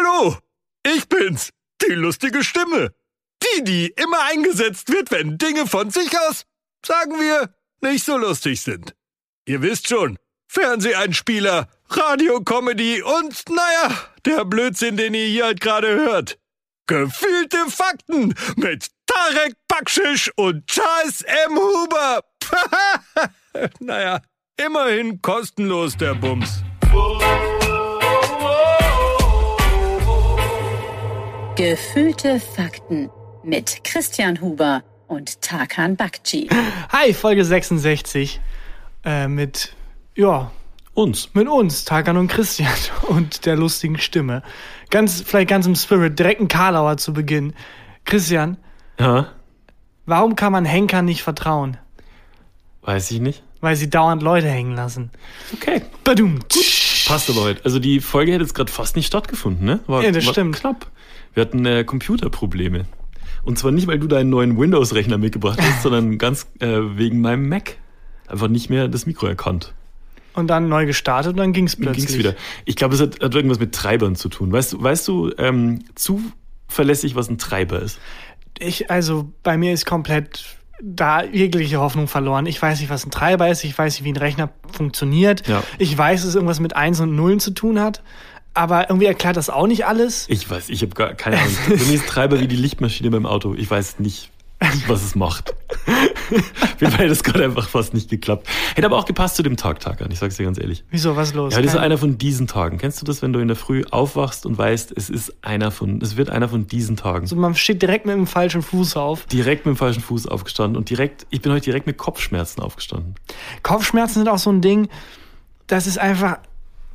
Hallo, ich bin's, die lustige Stimme. Die, die immer eingesetzt wird, wenn Dinge von sich aus, sagen wir, nicht so lustig sind. Ihr wisst schon, Fernseheinspieler, Radiocomedy und, naja, der Blödsinn, den ihr hier halt gerade hört. Gefühlte Fakten mit Tarek Bakschisch und Charles M. Huber. naja, immerhin kostenlos der Bums. Gefühlte Fakten mit Christian Huber und Tarkan Bakci. Hi, Folge 66 äh, mit, ja, Uns. mit uns, Tarkan und Christian und der lustigen Stimme. Ganz, vielleicht ganz im Spirit, direkt ein Karlauer zu Beginn. Christian, Ja, warum kann man Henkern nicht vertrauen? weiß ich nicht. Weil sie dauernd Leute hängen lassen. Okay. Badum. Passt aber heute. Also die Folge hätte jetzt gerade fast nicht stattgefunden, ne? War, Ja, das war stimmt. knapp. Wir hatten äh, Computerprobleme. Und zwar nicht, weil du deinen neuen Windows-Rechner mitgebracht hast, sondern ganz äh, wegen meinem Mac. Einfach nicht mehr das Mikro erkannt. Und dann neu gestartet und dann ging's Dann plötzlich. ging's wieder. Ich glaube, es hat, hat irgendwas mit Treibern zu tun. Weißt du, weißt du ähm, zuverlässig, was ein Treiber ist? Ich, also bei mir ist komplett da jegliche Hoffnung verloren. Ich weiß nicht, was ein Treiber ist. Ich weiß nicht, wie ein Rechner funktioniert. Ja. Ich weiß, dass es irgendwas mit Eins und Nullen zu tun hat. Aber irgendwie erklärt das auch nicht alles. Ich weiß, ich habe gar keine Ahnung. Für mich ist Treiber wie die Lichtmaschine beim Auto. Ich weiß nicht, was es macht. Fall hat das gerade einfach fast nicht geklappt. Hätte aber auch gepasst zu dem Tag, Tagan. Ich sag's dir ganz ehrlich. Wieso, was ist los? Ja, das ist einer von diesen Tagen. Kennst du das, wenn du in der Früh aufwachst und weißt, es ist einer von, es wird einer von diesen Tagen? also man steht direkt mit dem falschen Fuß auf. Direkt mit dem falschen Fuß aufgestanden und direkt, ich bin heute direkt mit Kopfschmerzen aufgestanden. Kopfschmerzen sind auch so ein Ding, das ist einfach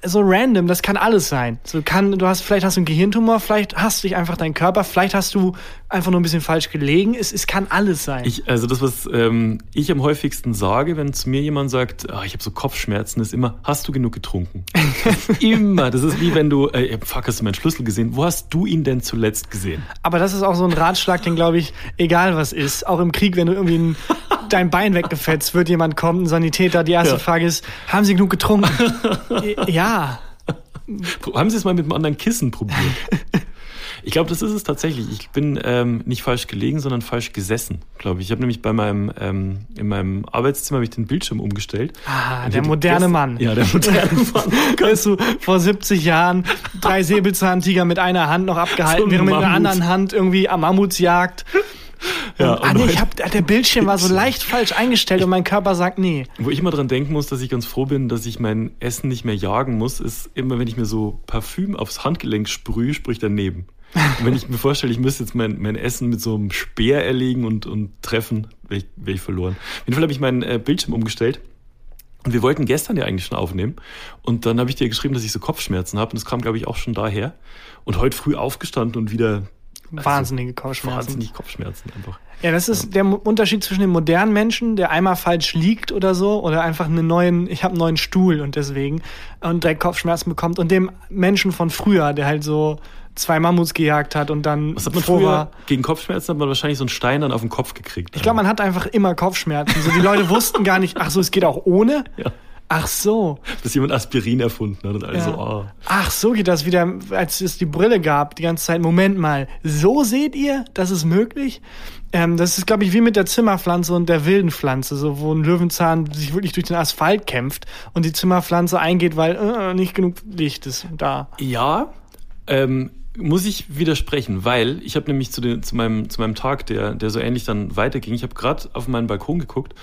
so random, das kann alles sein. So kann, du hast, vielleicht hast du einen Gehirntumor, vielleicht hast du dich einfach deinen Körper, vielleicht hast du einfach nur ein bisschen falsch gelegen. Es, es kann alles sein. Ich, also das, was ähm, ich am häufigsten sage, wenn zu mir jemand sagt, ah, ich habe so Kopfschmerzen, ist immer, hast du genug getrunken? immer. Das ist wie wenn du, äh, fuck, hast du meinen Schlüssel gesehen? Wo hast du ihn denn zuletzt gesehen? Aber das ist auch so ein Ratschlag, den glaube ich, egal was ist, auch im Krieg, wenn du irgendwie ein, dein Bein weggefetzt, wird jemand kommen, ein Sanitäter. Die erste Ja. Frage ist, haben Sie genug getrunken? ja. Haben Sie es mal mit einem anderen Kissen probiert? Ich glaube, das ist es tatsächlich. Ich bin ähm, nicht falsch gelegen, sondern falsch gesessen, glaube ich. Ich habe nämlich bei meinem ähm, in meinem Arbeitszimmer ich den Bildschirm umgestellt. Ah, der moderne Mann. Ja, der moderne Mann. Weißt du, vor 70 Jahren drei Säbelzahntiger mit einer Hand noch abgehalten, So während mit einer Mammut. anderen Hand irgendwie am Mammutsjagd. Ja, Und, ah, und nee, ich hab, der Bildschirm war so leicht falsch eingestellt und mein Körper sagt nee. Wo ich immer dran denken muss, dass ich ganz froh bin, dass ich mein Essen nicht mehr jagen muss, ist immer, wenn ich mir so Parfüm aufs Handgelenk sprühe, sprich daneben. Und wenn ich mir vorstelle, ich müsste jetzt mein, mein Essen mit so einem Speer erlegen und, und treffen, wäre ich, wär ich verloren. Auf jeden Fall habe ich meinen äh, Bildschirm umgestellt. Und wir wollten gestern ja eigentlich schon aufnehmen. Und dann habe ich dir geschrieben, dass ich so Kopfschmerzen habe. Und das kam, glaube ich, auch schon daher. Und heute früh aufgestanden und wieder Wahnsinnige Kopfschmerzen. wahnsinnig Kopfschmerzen einfach. Ja, das ist der Mo- Unterschied zwischen dem modernen Menschen, der einmal falsch liegt oder so, oder einfach einen neuen, ich habe einen neuen Stuhl und deswegen und direkt Kopfschmerzen bekommt, und dem Menschen von früher, der halt so zwei Mammuts gejagt hat und dann Was hat man froh früher? war. Gegen Kopfschmerzen hat man wahrscheinlich so einen Stein dann auf den Kopf gekriegt. Ich glaube, man hat einfach immer Kopfschmerzen. So, die Leute wussten gar nicht, ach so, es geht auch ohne? Ja. Ach so. dass jemand Aspirin erfunden hat und alle Ja. so, oh. Ach, so geht das wieder, als es die Brille gab, die ganze Zeit. Moment mal, so seht ihr, das ist möglich? Ähm, das ist, glaube ich, wie mit der Zimmerpflanze und der wilden Pflanze, so wo ein Löwenzahn sich wirklich durch den Asphalt kämpft und die Zimmerpflanze eingeht, weil äh, nicht genug Licht ist da. Ja, ähm, muss ich widersprechen, weil ich habe nämlich zu, den, zu, meinem, zu meinem Tag, der, der so ähnlich dann weiterging, ich habe gerade auf meinen Balkon geguckt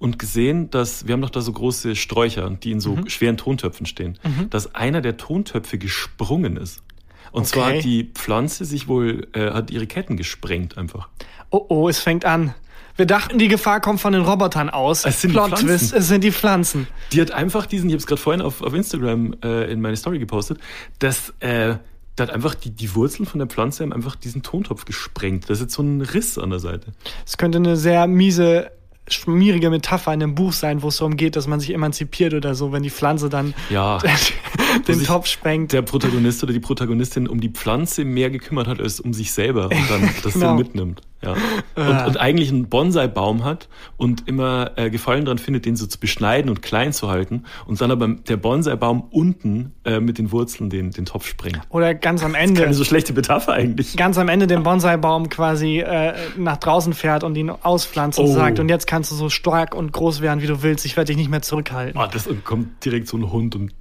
und gesehen, dass wir haben doch da so große Sträucher, die in so Mhm. schweren Tontöpfen stehen, dass einer der Tontöpfe gesprungen ist. Und zwar Okay. hat die Pflanze sich wohl, äh, hat ihre Ketten gesprengt einfach. Oh oh, es fängt an. Wir dachten, die Gefahr kommt von den Robotern aus. Es sind die Plot Pflanzen. Twist, es sind die Pflanzen. Die hat einfach diesen, ich habe es gerade vorhin auf, auf Instagram äh, in meine Story gepostet, dass äh, da hat einfach die, die Wurzeln von der Pflanze haben einfach diesen Tontopf gesprengt. Da ist jetzt so ein Riss an der Seite. Es könnte eine sehr miese, schmierige Metapher in einem Buch sein, wo es darum geht, dass man sich emanzipiert oder so, wenn die Pflanze dann Ja. den Topf sprengt. Der Protagonist oder die Protagonistin um die Pflanze mehr gekümmert hat als um sich selber und dann das Genau. so mitnimmt. Ja. Und, und eigentlich einen Bonsai-Baum hat und immer äh, Gefallen daran findet, den so zu beschneiden und klein zu halten und dann aber der Bonsai-Baum unten äh, mit den Wurzeln den, den Topf sprengt. Oder ganz am Ende. Keine so schlechte Metapher eigentlich. Ganz am Ende den Bonsai-Baum quasi äh, nach draußen fährt und ihn auspflanzt und Oh. sagt, und jetzt kannst du so stark und groß werden, wie du willst. Ich werde dich nicht mehr zurückhalten. Oh, das und kommt direkt so ein Hund und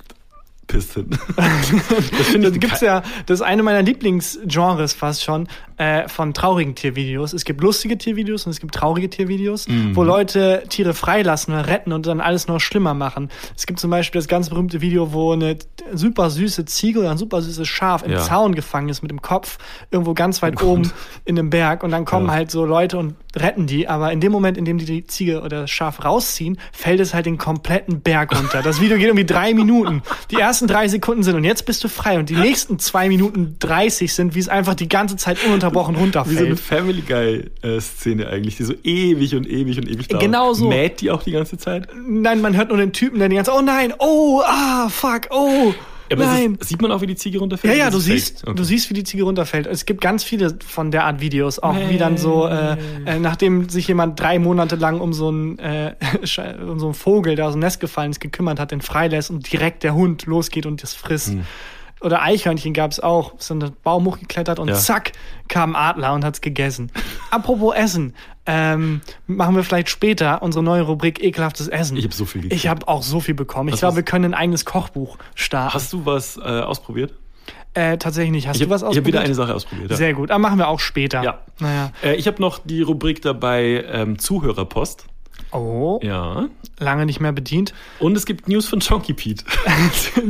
pisst hin. das findet Da gibt's ja, das ist eine meiner Lieblingsgenres fast schon, äh, von traurigen Tiervideos. Es gibt lustige Tiervideos und es gibt traurige Tiervideos, Mhm. wo Leute Tiere freilassen oder retten und dann alles noch schlimmer machen. Es gibt zum Beispiel das ganz berühmte Video, wo eine super süße Ziege oder ein super süßes Schaf im Ja. Zaun gefangen ist mit dem Kopf irgendwo ganz weit oben in einem Berg und dann kommen Ja. halt so Leute und retten die, aber in dem Moment, in dem die die Ziege oder das Schaf rausziehen, fällt es halt den kompletten Berg runter. Das Video geht irgendwie drei Minuten. Die ersten drei Sekunden sind und jetzt bist du frei und die nächsten zwei Minuten 30 sind, wie es einfach die ganze Zeit ununterbrochen Wie so eine runterfällt. Family Guy-Szene eigentlich, die so ewig und ewig und ewig dauert. Genau so. Mäht die auch die ganze Zeit? Nein, man hört nur den Typen, der die ganze oh nein, oh, ah, fuck, oh, aber nein. Ist, sieht man auch, wie die Ziege runterfällt? Ja, ja, du siehst, Okay. du siehst, wie die Ziege runterfällt. Es gibt ganz viele von der Art Videos, auch wie dann so, äh, äh, nachdem sich jemand drei Monate lang um so einen, äh, um so einen Vogel, der aus dem Nest gefallen ist, gekümmert hat, den freilässt und direkt der Hund losgeht und das frisst. Hm. Oder Eichhörnchen gab es auch, an den Baum hochgeklettert und Ja. zack, kam Adler und hat's gegessen. Apropos Essen, ähm, machen wir vielleicht später unsere neue Rubrik ekelhaftes Essen. Ich habe so viel gekriegt. Ich habe auch so viel bekommen. Ich Was glaube, wir können ein eigenes Kochbuch starten. Hast du was äh, ausprobiert? äh, tatsächlich nicht. Hast Ich du habe was ausprobiert? wieder eine Sache ausprobiert. Ja. Sehr gut. Aber machen wir auch später. Ja. Naja. Äh, ich habe noch die Rubrik dabei ähm, Zuhörerpost. Oh, Ja. lange nicht mehr bedient. Und es gibt News von Chonky Pete.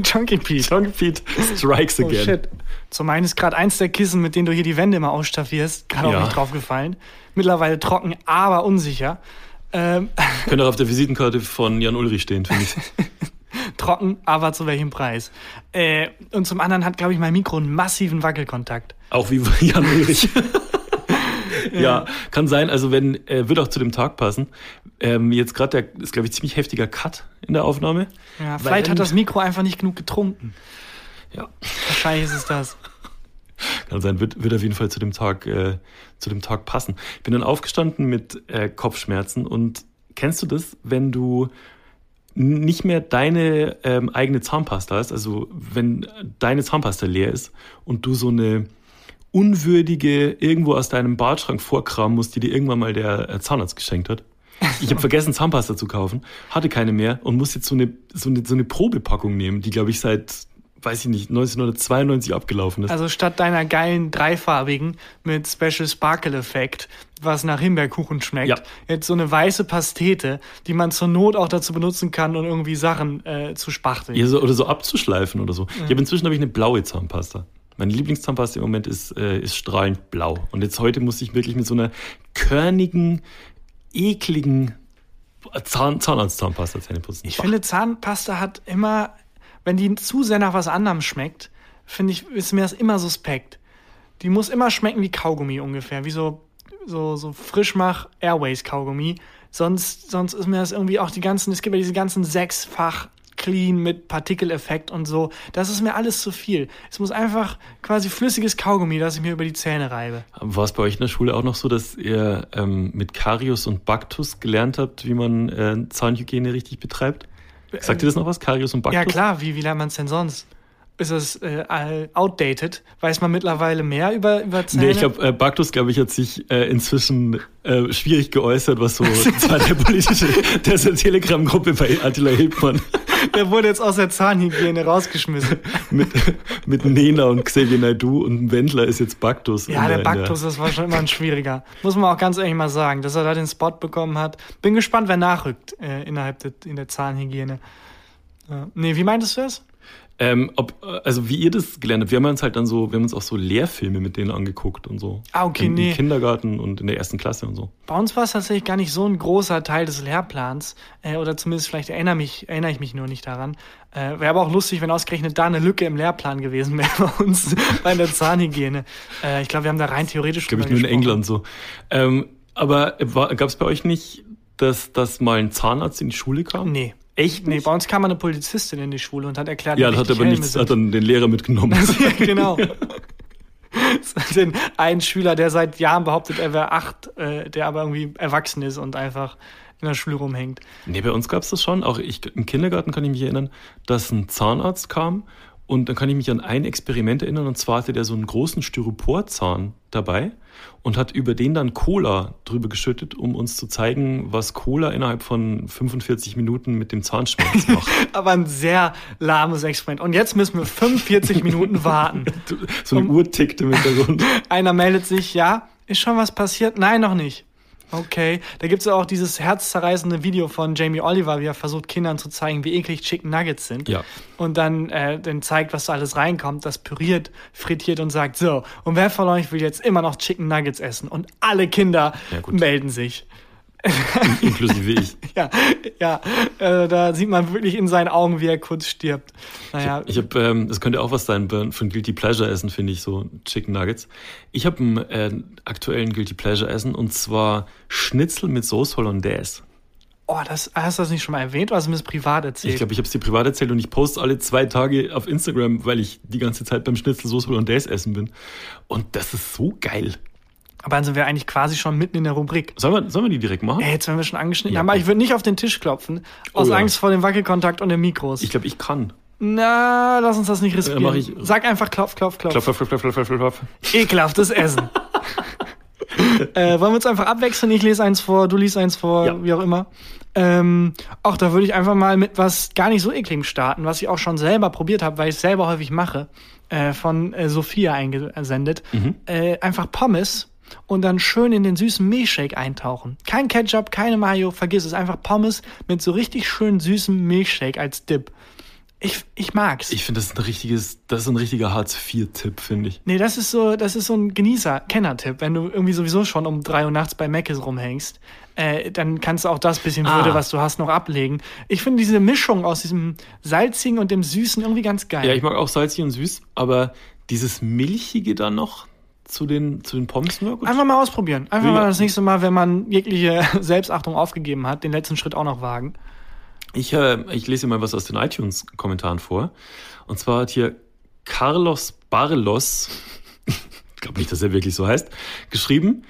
Chunky Pete. Chonky Pete strikes Oh again. shit. Zum einen ist gerade eins der Kissen, mit denen du hier die Wände immer ausstaffierst, gerade Ja. auch nicht draufgefallen. Mittlerweile trocken, aber unsicher. Ähm, Könnte auch auf der Visitenkarte von Jan Ulrich stehen, finde ich. trocken, aber zu welchem Preis? Äh, und zum anderen hat, glaube ich, mein Mikro einen massiven Wackelkontakt. Auch wie Jan Ulrich. Ja, kann sein. Also wenn, äh, wird auch zu dem Tag passen. Ähm, jetzt gerade der, ist glaube ich ziemlich heftiger Cut in der Aufnahme. Ja, Weil vielleicht hat irgend- das Mikro einfach nicht genug getrunken. Ja, Wahrscheinlich ist es das. kann sein. Wird, wird auf jeden Fall zu dem Tag, äh, zu dem Tag passen. Ich bin dann aufgestanden mit äh, Kopfschmerzen und kennst du das, wenn du nicht mehr deine ähm, eigene Zahnpasta hast, also wenn deine Zahnpasta leer ist und du so eine unwürdige irgendwo aus deinem Badschrank vorkramen musst, die dir irgendwann mal der äh, Zahnarzt geschenkt hat. Ich habe vergessen, Zahnpasta zu kaufen, hatte keine mehr und muss jetzt so eine, so eine, so eine Probepackung nehmen, die, glaube ich, seit, weiß ich nicht, 1992 abgelaufen ist. Also statt deiner geilen dreifarbigen mit Special Sparkle Effekt, was nach Himbeerkuchen schmeckt, Ja. jetzt so eine weiße Pastete, die man zur Not auch dazu benutzen kann, um irgendwie Sachen äh, zu spachteln. Ja, so, oder so abzuschleifen oder so. Ich habe inzwischen habe ich eine blaue Zahnpasta. Meine Lieblingszahnpasta im Moment ist, äh, ist strahlend blau. Und jetzt heute musste ich wirklich mit so einer körnigen, ekligen Zahn, Zahnarztzahnpasta Zähne putzen. Ich finde, Zahnpasta hat immer, wenn die zu sehr nach was anderem schmeckt, finde ich, ist mir das immer suspekt. Die muss immer schmecken wie Kaugummi ungefähr, wie so, so, so Frischmach Airways Kaugummi. Sonst, sonst ist mir das irgendwie auch die ganzen, es gibt ja diese ganzen sechsfach clean mit Partikeleffekt und so. Das ist mir alles zu viel. Es muss einfach quasi flüssiges Kaugummi, das ich mir über die Zähne reibe. War es bei euch in der Schule auch noch so, dass ihr ähm, mit Karius und Baktus gelernt habt, wie man äh, Zahnhygiene richtig betreibt? Sagt ihr das noch was? Karius und Baktus? Ja klar, wie, wie lernt man es denn sonst? Ist es äh, outdated? Weiß man mittlerweile mehr über, über Zähne? Nee, ich glaube, äh, Baktus, glaube ich, hat sich äh, inzwischen äh, schwierig geäußert, was so das war der politische, der ist in der Telegram-Gruppe bei Attila Hildmann Der wurde jetzt aus der Zahnhygiene rausgeschmissen. mit, mit Nena und Xavier Naidu und Wendler ist jetzt Baktus. Ja, der in Baktus, das war schon immer ein schwieriger. Muss man auch ganz ehrlich mal sagen, dass er da den Spot bekommen hat. Bin gespannt, wer nachrückt äh, innerhalb der, in der Zahnhygiene. Ja. Nee, wie meintest du das? Ähm, ob, also wie ihr das gelernt habt, wir haben uns halt dann so, wir haben uns auch so Lehrfilme mit denen angeguckt und so. Ah, okay, Im, nee. Im Kindergarten und in der ersten Klasse und so. Bei uns war es tatsächlich gar nicht so ein großer Teil des Lehrplans. Äh, oder zumindest vielleicht erinnere, mich, erinnere ich mich nur nicht daran. Äh, wäre aber auch lustig, wenn ausgerechnet da eine Lücke im Lehrplan gewesen wäre bei uns bei der Zahnhygiene. Äh, ich glaube, wir haben da rein theoretisch Glaube ich nur in gesprochen. England so. Ähm, aber gab es bei euch nicht, dass, dass mal ein Zahnarzt in die Schule kam? Nee. Echt Nee, bei uns kam eine Polizistin in die Schule und hat erklärt, Ja, wie hat aber nichts, hat dann den Lehrer mitgenommen. ja, genau. den einen Schüler, der seit Jahren behauptet, er wäre acht, äh, der aber irgendwie erwachsen ist und einfach in der Schule rumhängt. Nee, bei uns gab es das schon. Auch ich, im Kindergarten kann ich mich erinnern, dass ein Zahnarzt kam und dann kann ich mich an ein Experiment erinnern und zwar hatte der so einen großen Styroporzahn dabei und hat über den dann Cola drüber geschüttet, um uns zu zeigen, was Cola innerhalb von 45 Minuten mit dem Zahnschmerz macht. Aber ein sehr lahmes Experiment. Und jetzt müssen wir 45 Minuten warten. so eine Uhr tickt im Hintergrund. Einer meldet sich, ja, ist schon was passiert? Nein, noch nicht. Okay, da gibt es auch dieses herzzerreißende Video von Jamie Oliver, wie er versucht, Kindern zu zeigen, wie eklig Chicken Nuggets sind. Ja. Und dann, äh, dann zeigt, was da alles reinkommt, das püriert, frittiert und sagt, so, und wer von euch will jetzt immer noch Chicken Nuggets essen? Und alle Kinder Ja, melden sich. Inklusive ich. Ja, ja, äh, da sieht man wirklich in seinen Augen, wie er kurz stirbt. Naja, Ich habe, ähm, das könnte auch was sein für ein Guilty Pleasure Essen, finde ich, so Chicken Nuggets. Ich habe einen äh, aktuellen Guilty Pleasure Essen und zwar Schnitzel mit Sauce Hollandaise. oh, das, hast du das nicht schon mal erwähnt oder hast du mir das privat erzählt? Ich glaube, ich habe es dir privat erzählt und ich poste alle zwei Tage auf Instagram, weil ich die ganze Zeit beim Schnitzel Sauce Hollandaise essen bin. Und das ist so geil. Aber dann sind wir eigentlich quasi schon mitten in der Rubrik. Sollen wir, sollen wir die direkt machen? Ey, jetzt werden wir schon angeschnitten. Ja, aber ich würde nicht auf den Tisch klopfen, aus Oh ja. Angst vor dem Wackelkontakt und den Mikros. Ich glaube, ich kann. Na, lass uns das nicht riskieren. mach ich- Sag einfach klopf, klopf, klopf. Klopf, klopf, klopf, klopf, klopf, klopf. Ekelhaftes Essen. äh, wollen wir uns einfach abwechseln? Ich lese eins vor, du liest eins vor, Ja. wie auch immer. Ähm, auch da würde ich einfach mal mit was gar nicht so ekligem starten, was ich auch schon selber probiert habe, weil ich es selber häufig mache, äh, von äh, Sophia eingesendet. Äh, einfach Pommes und dann schön in den süßen Milchshake eintauchen. Kein Ketchup, keine Mayo, vergiss es. Einfach Pommes mit so richtig schön süßem Milchshake als Dip. Ich, ich mag's. Ich finde, das ist ein richtiges, das ist ein richtiger Hartz-IV-Tipp, finde ich. Nee, das ist so, das ist so ein Genießer-Kenner-Tipp. Wenn du irgendwie sowieso schon um drei Uhr nachts bei Mc's rumhängst, äh, dann kannst du auch das bisschen Ah. Würde, was du hast, noch ablegen. Ich finde diese Mischung aus diesem salzigen und dem süßen irgendwie ganz geil. Ja, ich mag auch salzig und süß, aber dieses Milchige dann noch zu den, zu den Pommes, gut. Einfach mal ausprobieren. Einfach mal das nächste Mal, wenn man jegliche Selbstachtung aufgegeben hat, den letzten Schritt auch noch wagen. Ich, äh, ich lese mal was aus den iTunes-Kommentaren vor. Und zwar hat hier Carlos Barlos, ich glaube nicht, dass er wirklich so heißt, geschrieben,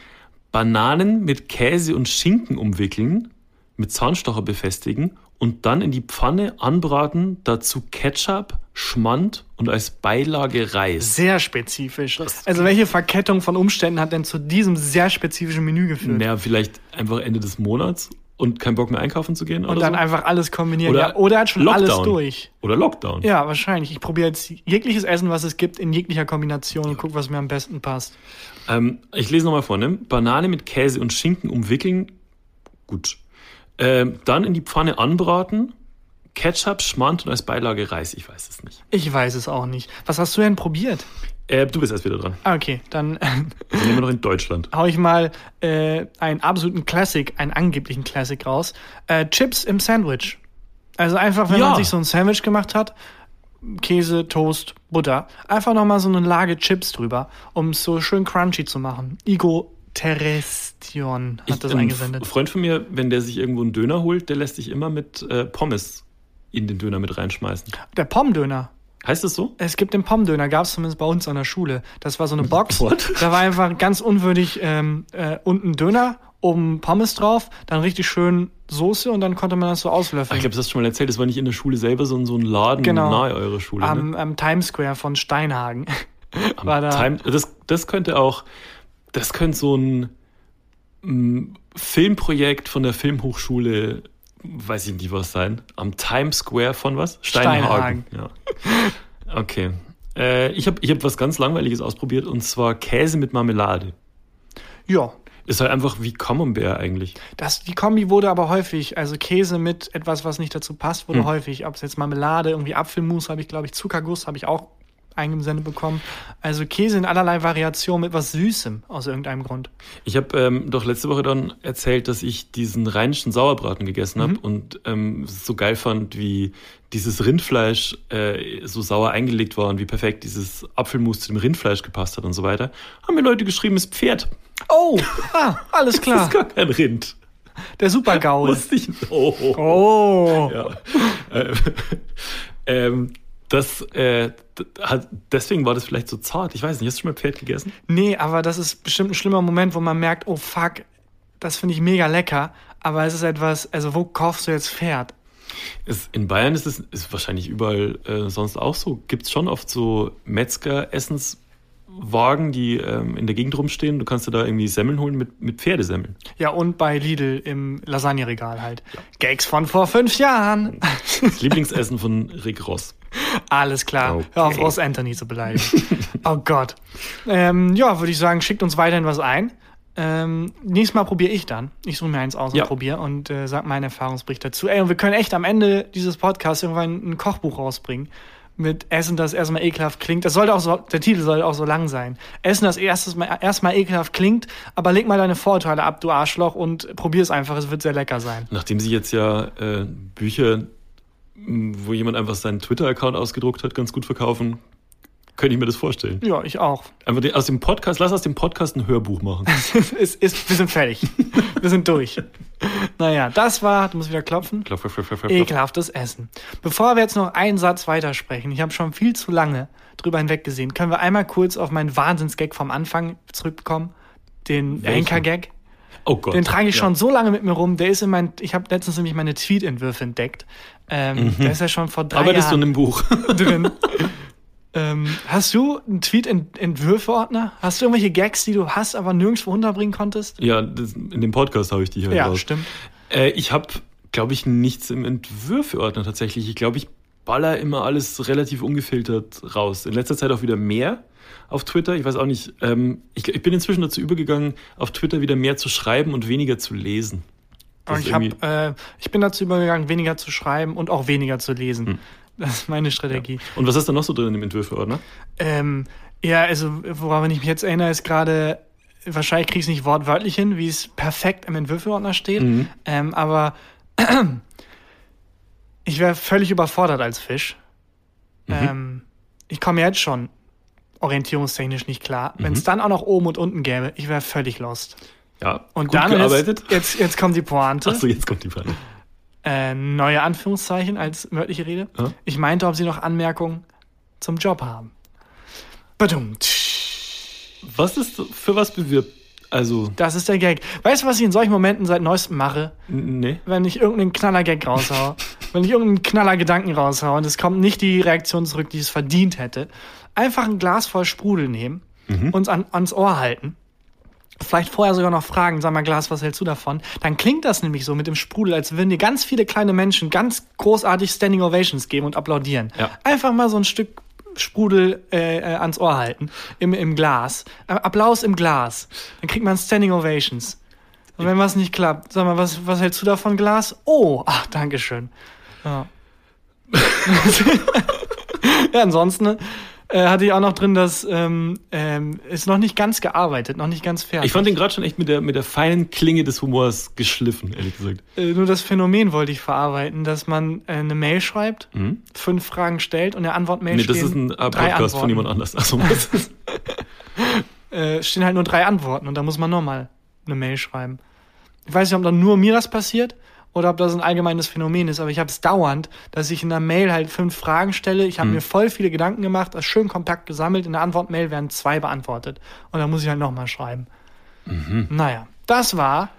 Bananen mit Käse und Schinken umwickeln, mit Zahnstocher befestigen und dann in die Pfanne anbraten, dazu Ketchup, Schmand und als Beilage Reis. Sehr spezifisch. Also welche Verkettung von Umständen hat denn zu diesem sehr spezifischen Menü geführt? Naja, vielleicht einfach Ende des Monats und kein Bock mehr einkaufen zu gehen und oder dann so. einfach alles kombinieren. Oder ja, oder er hat schon Lockdown. alles durch. Oder Lockdown. Ja, wahrscheinlich. Ich probiere jetzt jegliches Essen, was es gibt, in jeglicher Kombination und guck, was mir am besten passt. Ähm, ich lese nochmal vor, ne? Banane mit Käse und Schinken umwickeln. Gut. Ähm, dann in die Pfanne anbraten. Ketchup, Schmand und als Beilage Reis. Ich weiß es nicht. Ich weiß es auch nicht. Was hast du denn probiert? Äh, du bist erst wieder dran. Ah, okay, dann Wir sind immer noch in Deutschland. hau ich mal äh, einen absoluten Classic, einen angeblichen Classic raus. Äh, Chips im Sandwich. Also einfach, wenn Ja. man sich so ein Sandwich gemacht hat, Käse, Toast, Butter, einfach nochmal so eine Lage Chips drüber, um es so schön crunchy zu machen. Igo Terestion hat das ein eingesendet. F- Freund von mir, wenn der sich irgendwo einen Döner holt, der lässt sich immer mit äh, Pommes in den Döner mit reinschmeißen. Der Pommdöner. Heißt das so? Es gibt den Pommdöner, gab es zumindest bei uns an der Schule. Das war so eine Box. What? Da war einfach ganz unwürdig ähm, äh, unten Döner, oben Pommes drauf, dann richtig schön Soße und dann konnte man das so auslöffeln. ich glaube, das hast du schon mal erzählt. Das war nicht in der Schule selber, sondern so ein Laden Genau. nahe eurer Schule. am, ne? am Times Square von Steinhagen. Am war da- Time, das, das könnte auch, das könnte so ein mm, Filmprojekt von der Filmhochschule, weiß ich nicht was sein, am Times Square von was? Steinhagen. Ja. Okay. Äh, ich habe ich hab was ganz Langweiliges ausprobiert und zwar Käse mit Marmelade. Ja, Ist halt einfach wie Camembert eigentlich. das, die Kombi wurde aber häufig, also Käse mit etwas, was nicht dazu passt, wurde Hm. häufig. Ob es jetzt Marmelade, irgendwie Apfelmus habe ich, glaube ich, Zuckerguss habe ich auch eingesendet bekommen. Also Käse in allerlei Variationen mit was Süßem aus irgendeinem Grund. Ich habe ähm, doch letzte Woche dann erzählt, dass ich diesen rheinischen Sauerbraten gegessen habe und ähm, es so geil fand, wie dieses Rindfleisch äh, so sauer eingelegt war und wie perfekt dieses Apfelmus zu dem Rindfleisch gepasst hat und so weiter. Haben mir Leute geschrieben, es ist Pferd. Oh, ah, alles Das klar. ist gar kein Rind. Der Super-GAU. Wusste ich. Oh. Oh. Ja. Äh, ähm, Das, äh, hat, deswegen war das vielleicht so zart. Ich weiß nicht, hast du schon mal Pferd gegessen? Nee, aber das ist bestimmt ein schlimmer Moment, wo man merkt, oh fuck, das finde ich mega lecker. Aber es ist etwas, also wo kaufst du jetzt Pferd? Es, in Bayern ist es ist wahrscheinlich überall äh, sonst auch so. Gibt es schon oft so Metzger-Essenswagen, die ähm, in der Gegend rumstehen. Du kannst dir da irgendwie Semmeln holen mit, mit Pferdesemmeln. Ja, und bei Lidl im Lasagneregal halt. Gags von vor fünf Jahren. Das Lieblingsessen von Rick Ross. Alles klar. Okay. Hör auf, Ross Anthony zu beleidigen. oh Gott. Ähm, ja, würde ich sagen, schickt uns weiterhin was ein. Ähm, nächstes Mal probiere ich dann. Ich suche mir eins aus Ja. und probiere und äh, sag meinen Erfahrungsbericht dazu. Ey, und wir können echt am Ende dieses Podcasts irgendwann ein Kochbuch rausbringen. Mit Essen, das erstmal ekelhaft klingt. Das sollte auch so, der Titel sollte auch so lang sein. Essen, das erstes mal, erstmal ekelhaft klingt, aber leg mal deine Vorteile ab, du Arschloch, und probier es einfach. Es wird sehr lecker sein. Nachdem sie jetzt ja äh, Bücher, wo jemand einfach seinen Twitter-Account ausgedruckt hat, ganz gut verkaufen, könnte ich mir das vorstellen. Ja, ich auch. Einfach den, aus dem Podcast, lass aus dem Podcast ein Hörbuch machen. ist, ist, wir sind fertig. wir sind durch. Naja, das war, du musst wieder klopfen. Klopf, klopf, klopf, klopf. Ekelhaftes Essen. Bevor wir jetzt noch einen Satz weitersprechen, ich habe schon viel zu lange drüber hinweggesehen, können wir einmal kurz auf meinen Wahnsinnsgag vom Anfang zurückkommen? Den? Henker-Gag. Oh Gott. Den trage ich Ja. schon so lange mit mir rum. Der ist in mein, ich habe letztens nämlich meine Tweet-Entwürfe entdeckt. Ähm, Der ist ja schon vor drei Arbeitest du in Jahren einem Buch? drin. ähm, hast du einen Tweet-Entwürfe-Ordner? Hast du irgendwelche Gags, die du hast, aber nirgendwo unterbringen konntest? ja, das, in dem Podcast habe ich die halt Ja, raus. stimmt. Äh, ich habe, glaube ich, nichts im Entwürfeordner tatsächlich. Ich glaube, ich baller immer alles relativ ungefiltert raus. In letzter Zeit auch wieder mehr auf Twitter. Ich weiß auch nicht. Ähm, ich, ich bin inzwischen dazu übergegangen, auf Twitter wieder mehr zu schreiben und weniger zu lesen. Ich, hab, äh, ich bin dazu übergegangen, weniger zu schreiben und auch weniger zu lesen. Hm. Das ist meine Strategie. und was ist da noch so drin im Entwürfeordner? Ähm, ja, also woran ich mich jetzt erinnere, ist gerade, wahrscheinlich kriege ich es nicht wortwörtlich hin, wie es perfekt im Entwürfelordner steht. Mhm. Ähm, aber ich wäre völlig überfordert als Fisch. Mhm. Ähm, ich komme jetzt schon orientierungstechnisch nicht klar. Wenn Mhm. es dann auch noch oben und unten gäbe, ich wäre völlig lost. Ja, Und gut dann gearbeitet. Jetzt, jetzt, jetzt kommt die Pointe. Achso, jetzt kommt die Frage. Äh, neue Anführungszeichen als wörtliche Rede. Ja. Ich meinte, ob Sie noch Anmerkungen zum Job haben. Badum. Was ist für was bewirbt? Also, Das ist der Gag. Weißt du, was ich in solchen Momenten seit neuestem mache? nee. Wenn ich irgendeinen Knaller-Gag raushau, wenn ich irgendeinen Knaller-Gedanken raushau und es kommt nicht die Reaktion zurück, die es verdient hätte, einfach ein Glas voll Sprudel nehmen, uns an, ans Ohr halten, vielleicht vorher sogar noch fragen, sag mal Glas, was hältst du davon? Dann klingt das nämlich so mit dem Sprudel, als würden dir ganz viele kleine Menschen ganz großartig Standing Ovations geben und applaudieren. Ja. Einfach mal so ein Stück Sprudel äh, äh, ans Ohr halten, im, im Glas. Äh, Applaus im Glas. Dann kriegt man Standing Ovations. Und wenn was nicht klappt, sag mal, was, was hältst du davon, Glas? Oh, ach, Dankeschön. Ja. ja, ansonsten äh, hatte ich auch noch drin, dass ähm, ähm, ist noch nicht ganz gearbeitet, noch nicht ganz fertig. Ich fand den gerade schon echt mit der, mit der feinen Klinge des Humors geschliffen, ehrlich gesagt. äh, nur das Phänomen wollte ich verarbeiten, dass man äh, eine Mail schreibt, Mhm. fünf Fragen stellt und der Antwortmail Nee, das ist ein Podcast von jemand anders. Achso, was? äh, stehen halt nur drei Antworten und da muss man nochmal eine Mail schreiben. Ich weiß nicht, ob dann nur mir das passiert oder ob das ein allgemeines Phänomen ist, aber ich habe es dauernd, dass ich in der Mail halt fünf Fragen stelle. Ich habe mir voll viele Gedanken gemacht, das schön kompakt gesammelt. In der Antwortmail werden zwei beantwortet und dann muss ich halt nochmal schreiben. Naja, das war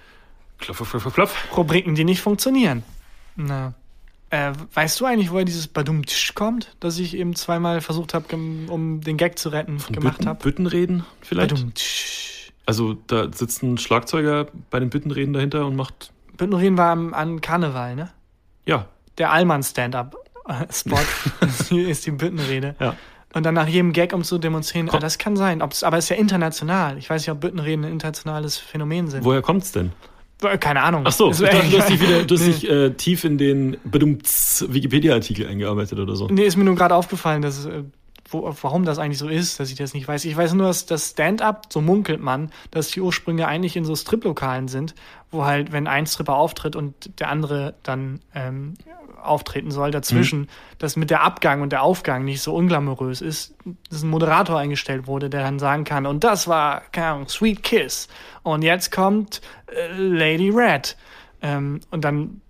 klopf, klopf, klopf, klopf. Rubriken, die nicht funktionieren. Na. Äh, weißt du eigentlich, woher dieses Badum Tsch kommt, das ich eben zweimal versucht habe, um den Gag zu retten, gemacht Bütten, habe? Büttenreden vielleicht? Badum Tsch. Also da sitzt ein Schlagzeuger bei den Büttenreden dahinter und macht, Büttenreden war am, an Karneval, ne? ja, Der Allmann Stand-up-Spot ist die- Büttenrede. ja. Und dann nach jedem Gag, um zu demonstrieren, Komm. ah, das kann sein. Ob's, aber es ist ja international. Ich weiß nicht, ob Büttenreden ein internationales Phänomen sind. Woher kommt's denn? Äh, Keine Ahnung. Ach so, ich Ist dachte, du hast dich, wieder, du hast dich äh, tief in den Wikipedia-Artikel eingearbeitet oder so. Nee, ist mir nur gerade aufgefallen, dass, äh, wo, warum das eigentlich so ist, dass ich das nicht weiß. Ich weiß nur, dass das Stand-up, so munkelt man, dass die Ursprünge eigentlich in so Striplokalen sind, wo halt, wenn ein Stripper auftritt und der andere dann ähm, auftreten soll, dazwischen, dass mit der Abgang und der Aufgang nicht so unglamourös ist, dass ein Moderator eingestellt wurde, der dann sagen kann, und das war, keine Ahnung, Sweet Kiss. Und jetzt kommt äh, Lady Red. Ähm, und dann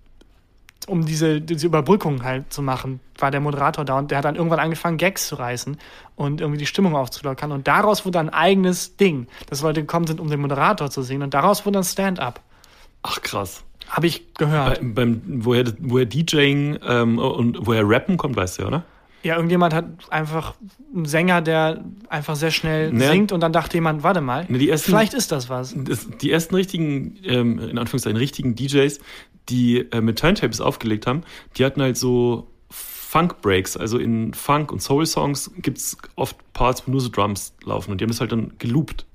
um diese, diese Überbrückung halt zu machen, war der Moderator da und der hat dann irgendwann angefangen, Gags zu reißen und irgendwie die Stimmung aufzulockern. Und daraus wurde ein eigenes Ding, dass Leute gekommen sind, um den Moderator zu sehen. Und daraus wurde dann Stand-up. Ach krass. Habe ich gehört. Bei, beim, woher, woher DJing ähm, und woher Rappen kommt, weißt du, oder? Ja, irgendjemand hat einfach einen Sänger, der einfach sehr schnell Ne. singt und dann dachte jemand, warte mal, Ne, ersten- vielleicht ist das was. Das, die ersten richtigen, ähm, in Anführungszeichen, richtigen DJs, die äh, mit Turntables aufgelegt haben, die hatten halt so Funk-Breaks. Also in Funk- und Soul-Songs gibt's oft Parts, wo nur so Drums laufen. Und die haben das halt dann geloopt.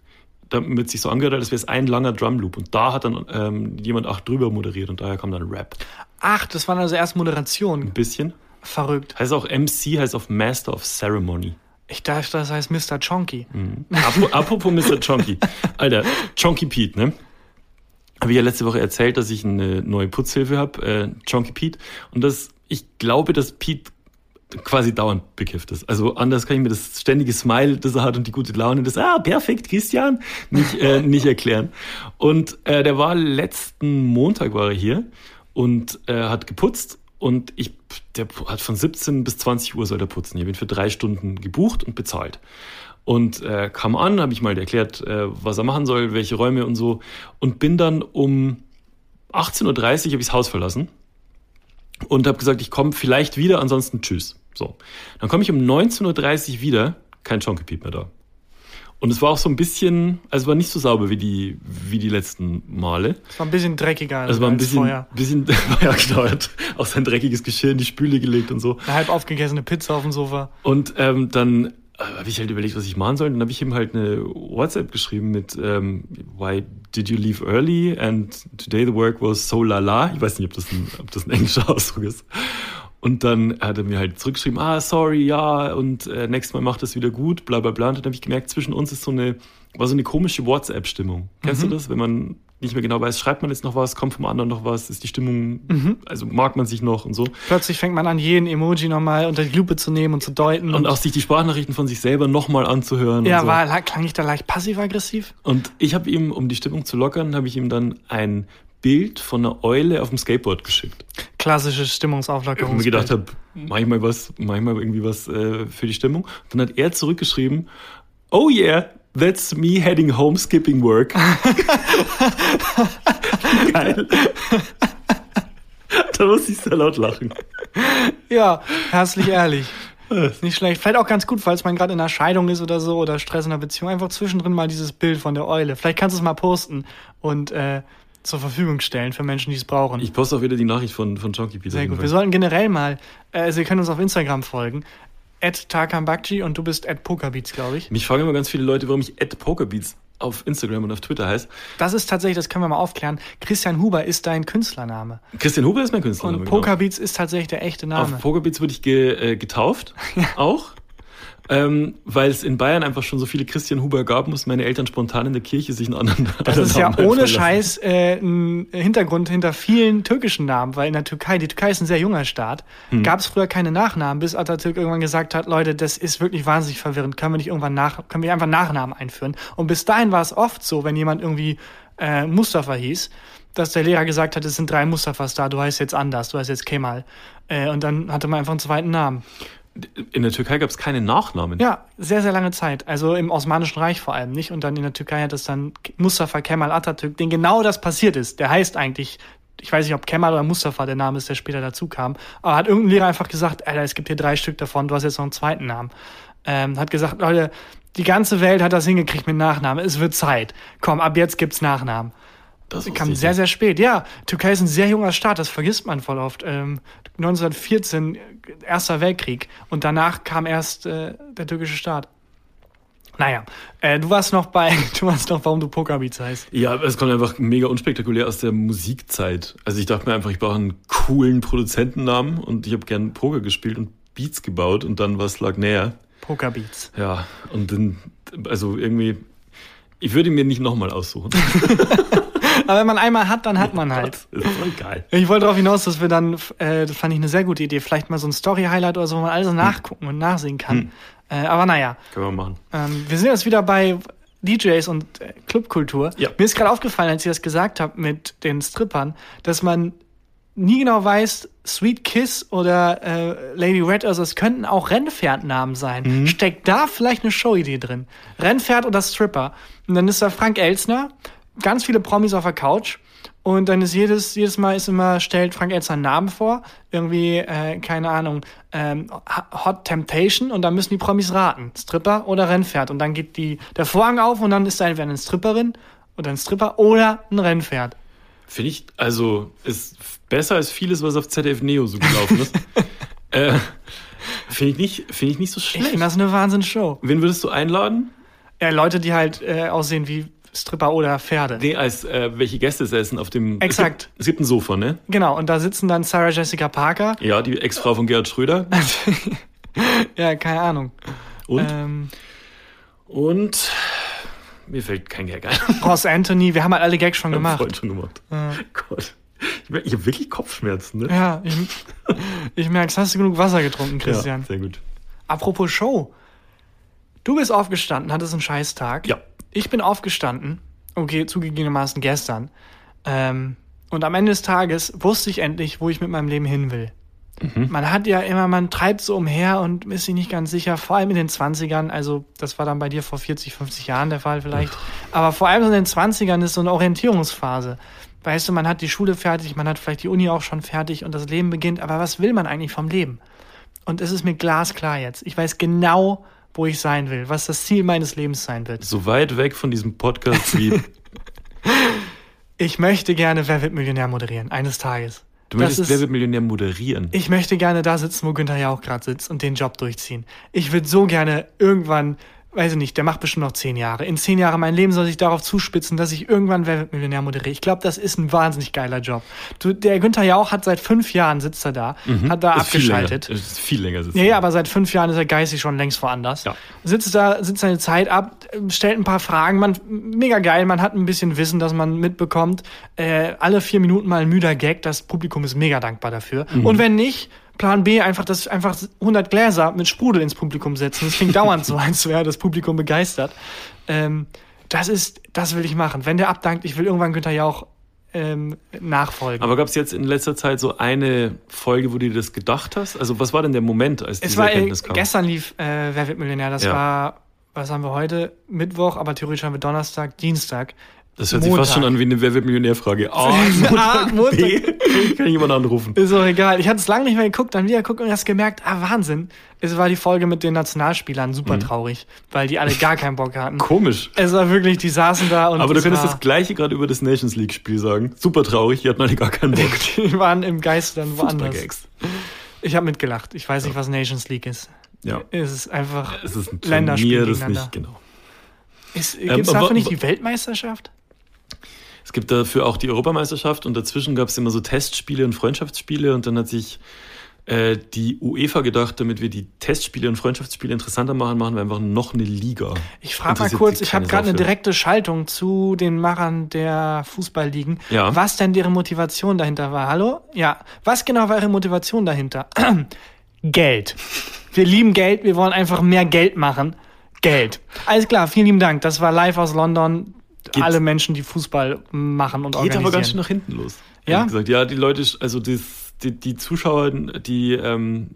Damit sich so angehört hat, als wäre es ein langer Drum-Loop. Und da hat dann ähm, jemand auch drüber moderiert und daher kam dann Rap. Ach, das waren also erst Moderationen. Ein bisschen. Verrückt. Heißt auch MC, heißt auf Master of Ceremony. Ich dachte, das heißt Mr. Chonky. Apro- Apropos Mr. Chonky. Alter, Chonky Pete, ne? Habe ich ja letzte Woche erzählt, dass ich eine neue Putzhilfe habe, äh, Chonky Pete. Und das, ich glaube, dass Pete quasi dauernd bekifft ist. Also anders kann ich mir das ständige Smile, das er hat und die gute Laune, das, ah, perfekt, Christian, nicht, äh, nicht erklären. Und äh, der war letzten Montag war er hier und äh, hat geputzt und ich, der hat von 17 bis 20 Uhr soll er putzen. Ich habe ihn für drei Stunden gebucht und bezahlt. Und äh, kam an, habe ich mal erklärt, äh, was er machen soll, welche Räume und so. Und bin dann um 18.30 Uhr habe ich das Haus verlassen und habe gesagt, ich komme vielleicht wieder, ansonsten tschüss. So. Dann komme ich um 19.30 Uhr wieder, kein Chonky mehr da. Und es war auch so ein bisschen, also es war nicht so sauber wie die, wie die letzten Male. Es war ein bisschen dreckiger als, Also war ein bisschen, vorher. bisschen ja, genau, er hat auch sein dreckiges Geschirr in die Spüle gelegt und so. Eine halb aufgegessene Pizza auf dem Sofa. Und ähm, dann habe ich halt überlegt, was ich machen soll. Dann habe ich ihm halt eine WhatsApp geschrieben mit ähm, Why did you leave early? And today the work was so la la. Ich weiß nicht, ob das ein, ob das ein englischer Ausdruck ist. Und dann hat er mir halt zurückgeschrieben, ah, sorry, ja, und äh, nächstes Mal macht das wieder gut, bla bla bla. Und dann habe ich gemerkt, zwischen uns ist so eine, war so eine komische WhatsApp-Stimmung. Kennst du das? Wenn man nicht mehr genau weiß, schreibt man jetzt noch was, kommt vom anderen noch was, ist die Stimmung, also mag man sich noch und so. Plötzlich fängt man an, jeden Emoji nochmal unter die Lupe zu nehmen und zu deuten. Und auch sich die Sprachnachrichten von sich selber nochmal anzuhören. ja, und so. war, klang ich da leicht passiv-aggressiv? Und ich habe ihm, um die Stimmung zu lockern, habe ich ihm dann ein Bild von einer Eule auf dem Skateboard geschickt. Klassische Wo ich Stimmungsauflockerung. mir gedacht habe, manchmal was, manchmal irgendwie was äh, für die Stimmung. Dann hat er zurückgeschrieben, oh yeah, that's me heading home skipping work. Geil. da muss ich sehr laut lachen. Ja, herzlich ehrlich. Ist nicht schlecht. Vielleicht auch ganz gut, falls man gerade in einer Scheidung ist oder so oder Stress in einer Beziehung. Einfach zwischendrin mal dieses Bild von der Eule. Vielleicht kannst du es mal posten und äh, zur Verfügung stellen für Menschen, die es brauchen. Ich poste auch wieder die Nachricht von, von Chonky Peter. Sehr gut. Wir sollten generell mal, äh, also ihr könnt uns auf Instagram folgen. At Tarkan und du bist at Pokerbeats, glaube ich. Mich fragen immer ganz viele Leute, warum ich at Pokerbeats auf Instagram und auf Twitter heiße. Das ist tatsächlich, das können wir mal aufklären. Christian Huber ist dein Künstlername. Christian Huber ist mein Künstlername. Und genau. Pokerbeats ist tatsächlich der echte Name. Auf Pokerbeats wurde ich ge, äh, getauft, auch. Ähm, weil es in Bayern einfach schon so viele Christian Huber gab, mussten meine Eltern spontan in der Kirche sich einen anderen Das ist ja ohne Scheiß äh, ein Hintergrund hinter vielen türkischen Namen, weil in der Türkei, die Türkei ist ein sehr junger Staat, Hm. gab es früher keine Nachnamen, bis Atatürk irgendwann gesagt hat, Leute, das ist wirklich wahnsinnig verwirrend, können wir nicht irgendwann nach, können wir einfach Nachnamen einführen. Und bis dahin war es oft so, wenn jemand irgendwie äh, Mustafa hieß, dass der Lehrer gesagt hat, es sind drei Mustafas da, du heißt jetzt anders, du heißt jetzt Kemal. Äh, und dann hatte man einfach einen zweiten Namen. In der Türkei gab es keine Nachnamen. Ja, sehr, sehr lange Zeit. Also im Osmanischen Reich vor allem nicht. Und dann in der Türkei hat es dann Mustafa Kemal Atatürk, den genau das passiert ist. Der heißt eigentlich, ich weiß nicht, ob Kemal oder Mustafa der Name ist, der später dazu kam. Aber hat irgendein Lehrer einfach gesagt, Alter, es gibt hier drei Stück davon, du hast jetzt noch einen zweiten Namen. Ähm, hat gesagt, Leute, die ganze Welt hat das hingekriegt mit Nachnamen. Es wird Zeit. Komm, ab jetzt gibt's Nachnamen. Das Kam sehr, sehr spät. Ja, Türkei ist ein sehr junger Staat, das vergisst man voll oft. Ähm, 1914, Erster Weltkrieg. Und danach kam erst äh, der türkische Staat. Naja, äh, du warst noch bei, du warst noch, warum du Pokerbeats heißt. Ja, es kommt einfach mega unspektakulär aus der Musikzeit. Also ich dachte mir einfach, ich brauche einen coolen Produzentennamen und ich habe gern Poker gespielt und Beats gebaut und dann was lag näher. Pokerbeats. Ja, und dann, also irgendwie, ich würde ihn mir nicht nochmal aussuchen. Aber wenn man einmal hat, dann hat man halt. Das ist voll geil. Ich wollte darauf hinaus, dass wir dann, äh, das fand ich eine sehr gute Idee, vielleicht mal so ein Story-Highlight oder so, wo man alles nachgucken und nachsehen kann. Äh, aber naja, Können wir machen. Ähm, wir sind jetzt wieder bei DJs und äh, Clubkultur. Ja. Mir ist gerade aufgefallen, als ich das gesagt habe mit den Strippern, dass man nie genau weißt, Sweet Kiss oder äh, Lady Red, also es könnten auch Rennpferdnamen sein. Mhm. Steckt da vielleicht eine Showidee drin? Rennpferd oder Stripper? Und dann ist da Frank Elsner, ganz viele Promis auf der Couch. Und dann ist jedes, jedes Mal ist immer, stellt Frank Elsner einen Namen vor. Irgendwie, äh, keine Ahnung, ähm, Hot Temptation und dann müssen die Promis raten. Stripper oder Rennpferd. Und dann geht die, der Vorhang auf und dann ist da entweder eine Stripperin oder ein Stripper oder ein Rennpferd. Finde ich, also ist besser als vieles, was auf ZDF Neo so gelaufen ist. äh, Finde ich, nicht- finde ich nicht so Ich schlecht. finde das eine Wahnsinnsshow. Wen würdest du einladen? Ja, Leute, die halt äh, aussehen wie Stripper oder Pferde. Nee, als äh, welche Gäste essen auf dem. Exakt. Es gibt, es gibt ein Sofa, ne? Genau, und da sitzen dann Sarah Jessica Parker. Ja, die Ex-Frau von Gerhard Schröder. Ja, keine Ahnung. Und? Ähm, Und mir fällt kein Gag ein. Ross Anthony, wir haben halt alle Gags schon ich gemacht. vorhin schon gemacht. Gott. Ich, ich habe wirklich Kopfschmerzen, ne? Ja, ich, ich merk's. Hast du genug Wasser getrunken, Christian? sehr gut. Apropos Show. Du bist aufgestanden, hattest einen scheiß Tag. Ja. Ich bin aufgestanden, okay, zugegebenermaßen gestern. Ähm, und am Ende des Tages wusste ich endlich, wo ich mit meinem Leben hin will. Mhm. Man hat ja immer, man treibt so umher und ist sich nicht ganz sicher, vor allem in den 20ern, also das war dann bei dir vor 40, 50 Jahren der Fall vielleicht, aber vor allem in den 20ern ist so eine Orientierungsphase. Weißt du, man hat die Schule fertig, man hat vielleicht die Uni auch schon fertig und das Leben beginnt, aber was will man eigentlich vom Leben? Und es ist mir glasklar jetzt. Ich weiß genau, wo ich sein will, was das Ziel meines Lebens sein wird. So weit weg von diesem Podcast wie. Ich möchte gerne Wer wird Millionär moderieren, eines Tages. Du möchtest ist- Wer wird Millionär moderieren? Ich möchte gerne da sitzen, wo Günther Jauch gerade sitzt und den Job durchziehen. Ich würde so gerne irgendwann, weiß ich nicht, der macht bestimmt noch zehn Jahre. In zehn Jahren mein Leben soll sich darauf zuspitzen, dass ich irgendwann Millionär moderiere. Ich glaube, das ist ein wahnsinnig geiler Job. Du, der Günther Jauch hat seit fünf Jahren sitzt er da, hat da Mhm. Ist viel abgeschaltet. Länger. Ist viel länger. Ja, ja, aber seit fünf Jahren ist er geistig schon längst woanders. Ja. Sitzt da, sitzt seine Zeit ab, stellt ein paar Fragen, man, mega geil, man hat ein bisschen Wissen, dass man mitbekommt. Äh, alle vier Minuten mal ein müder Gag, das Publikum ist mega dankbar dafür. Mhm. Und wenn nicht, Plan B, einfach das, einfach 100 Gläser mit Sprudel ins Publikum setzen. Das klingt dauernd so, als wäre das Publikum begeistert. Ähm, das ist, das will ich machen. Wenn der abdankt, ich will irgendwann Günther Jauch ähm, nachfolgen. Aber gab es jetzt in letzter Zeit so eine Folge, wo du dir das gedacht hast? Also was war denn der Moment, als Es diese war äh, Erkenntnis kam? gestern lief äh, Wer wird Millionär? Das Ja. war, was haben wir heute? Mittwoch, aber theoretisch haben wir Donnerstag, Dienstag. Das hört sich fast Montag. schon an wie eine Wer wird Millionär-Frage. A, Ah, Montag, Montag. B. Ich kann jemanden anrufen. Ist auch egal. Ich hatte es lange nicht mehr geguckt, dann wieder geguckt und erst gemerkt, ah, Wahnsinn. Es war die Folge mit den Nationalspielern Mhm. super traurig, weil die alle gar keinen Bock hatten. Komisch. Es war wirklich, die saßen da und Aber du es könntest das Gleiche gerade über das Nations League-Spiel sagen. Super traurig, die hatten alle gar keinen Bock. die waren im Geist dann woanders. Ich habe mitgelacht. Ich weiß nicht, was Nations League ist. Ja. Es ist einfach. Es ist ein Länderspiel Turnier, das nicht, genau. Ist, Ähm, gibt's aber- dafür nicht die Weltmeisterschaft? Es gibt dafür auch die Europameisterschaft und dazwischen gab es immer so Testspiele und Freundschaftsspiele und dann hat sich äh, die UEFA gedacht, damit wir die Testspiele und Freundschaftsspiele interessanter machen, machen wir einfach noch eine Liga. Ich frage mal kurz, ich habe gerade eine direkte Schaltung zu den Machern der Fußballligen. Ja. Was denn deren Motivation dahinter war? Hallo? Ja. Was genau war ihre Motivation dahinter? Geld. Wir lieben Geld, wir wollen einfach mehr Geld machen. Geld. Alles klar, vielen lieben Dank. Das war live aus London. Geht- Alle Menschen, die Fußball machen und Geht organisieren. aber ganz schön nach hinten los. Ja? Gesagt. Ja, die Leute, also das, die, die Zuschauer, die ähm,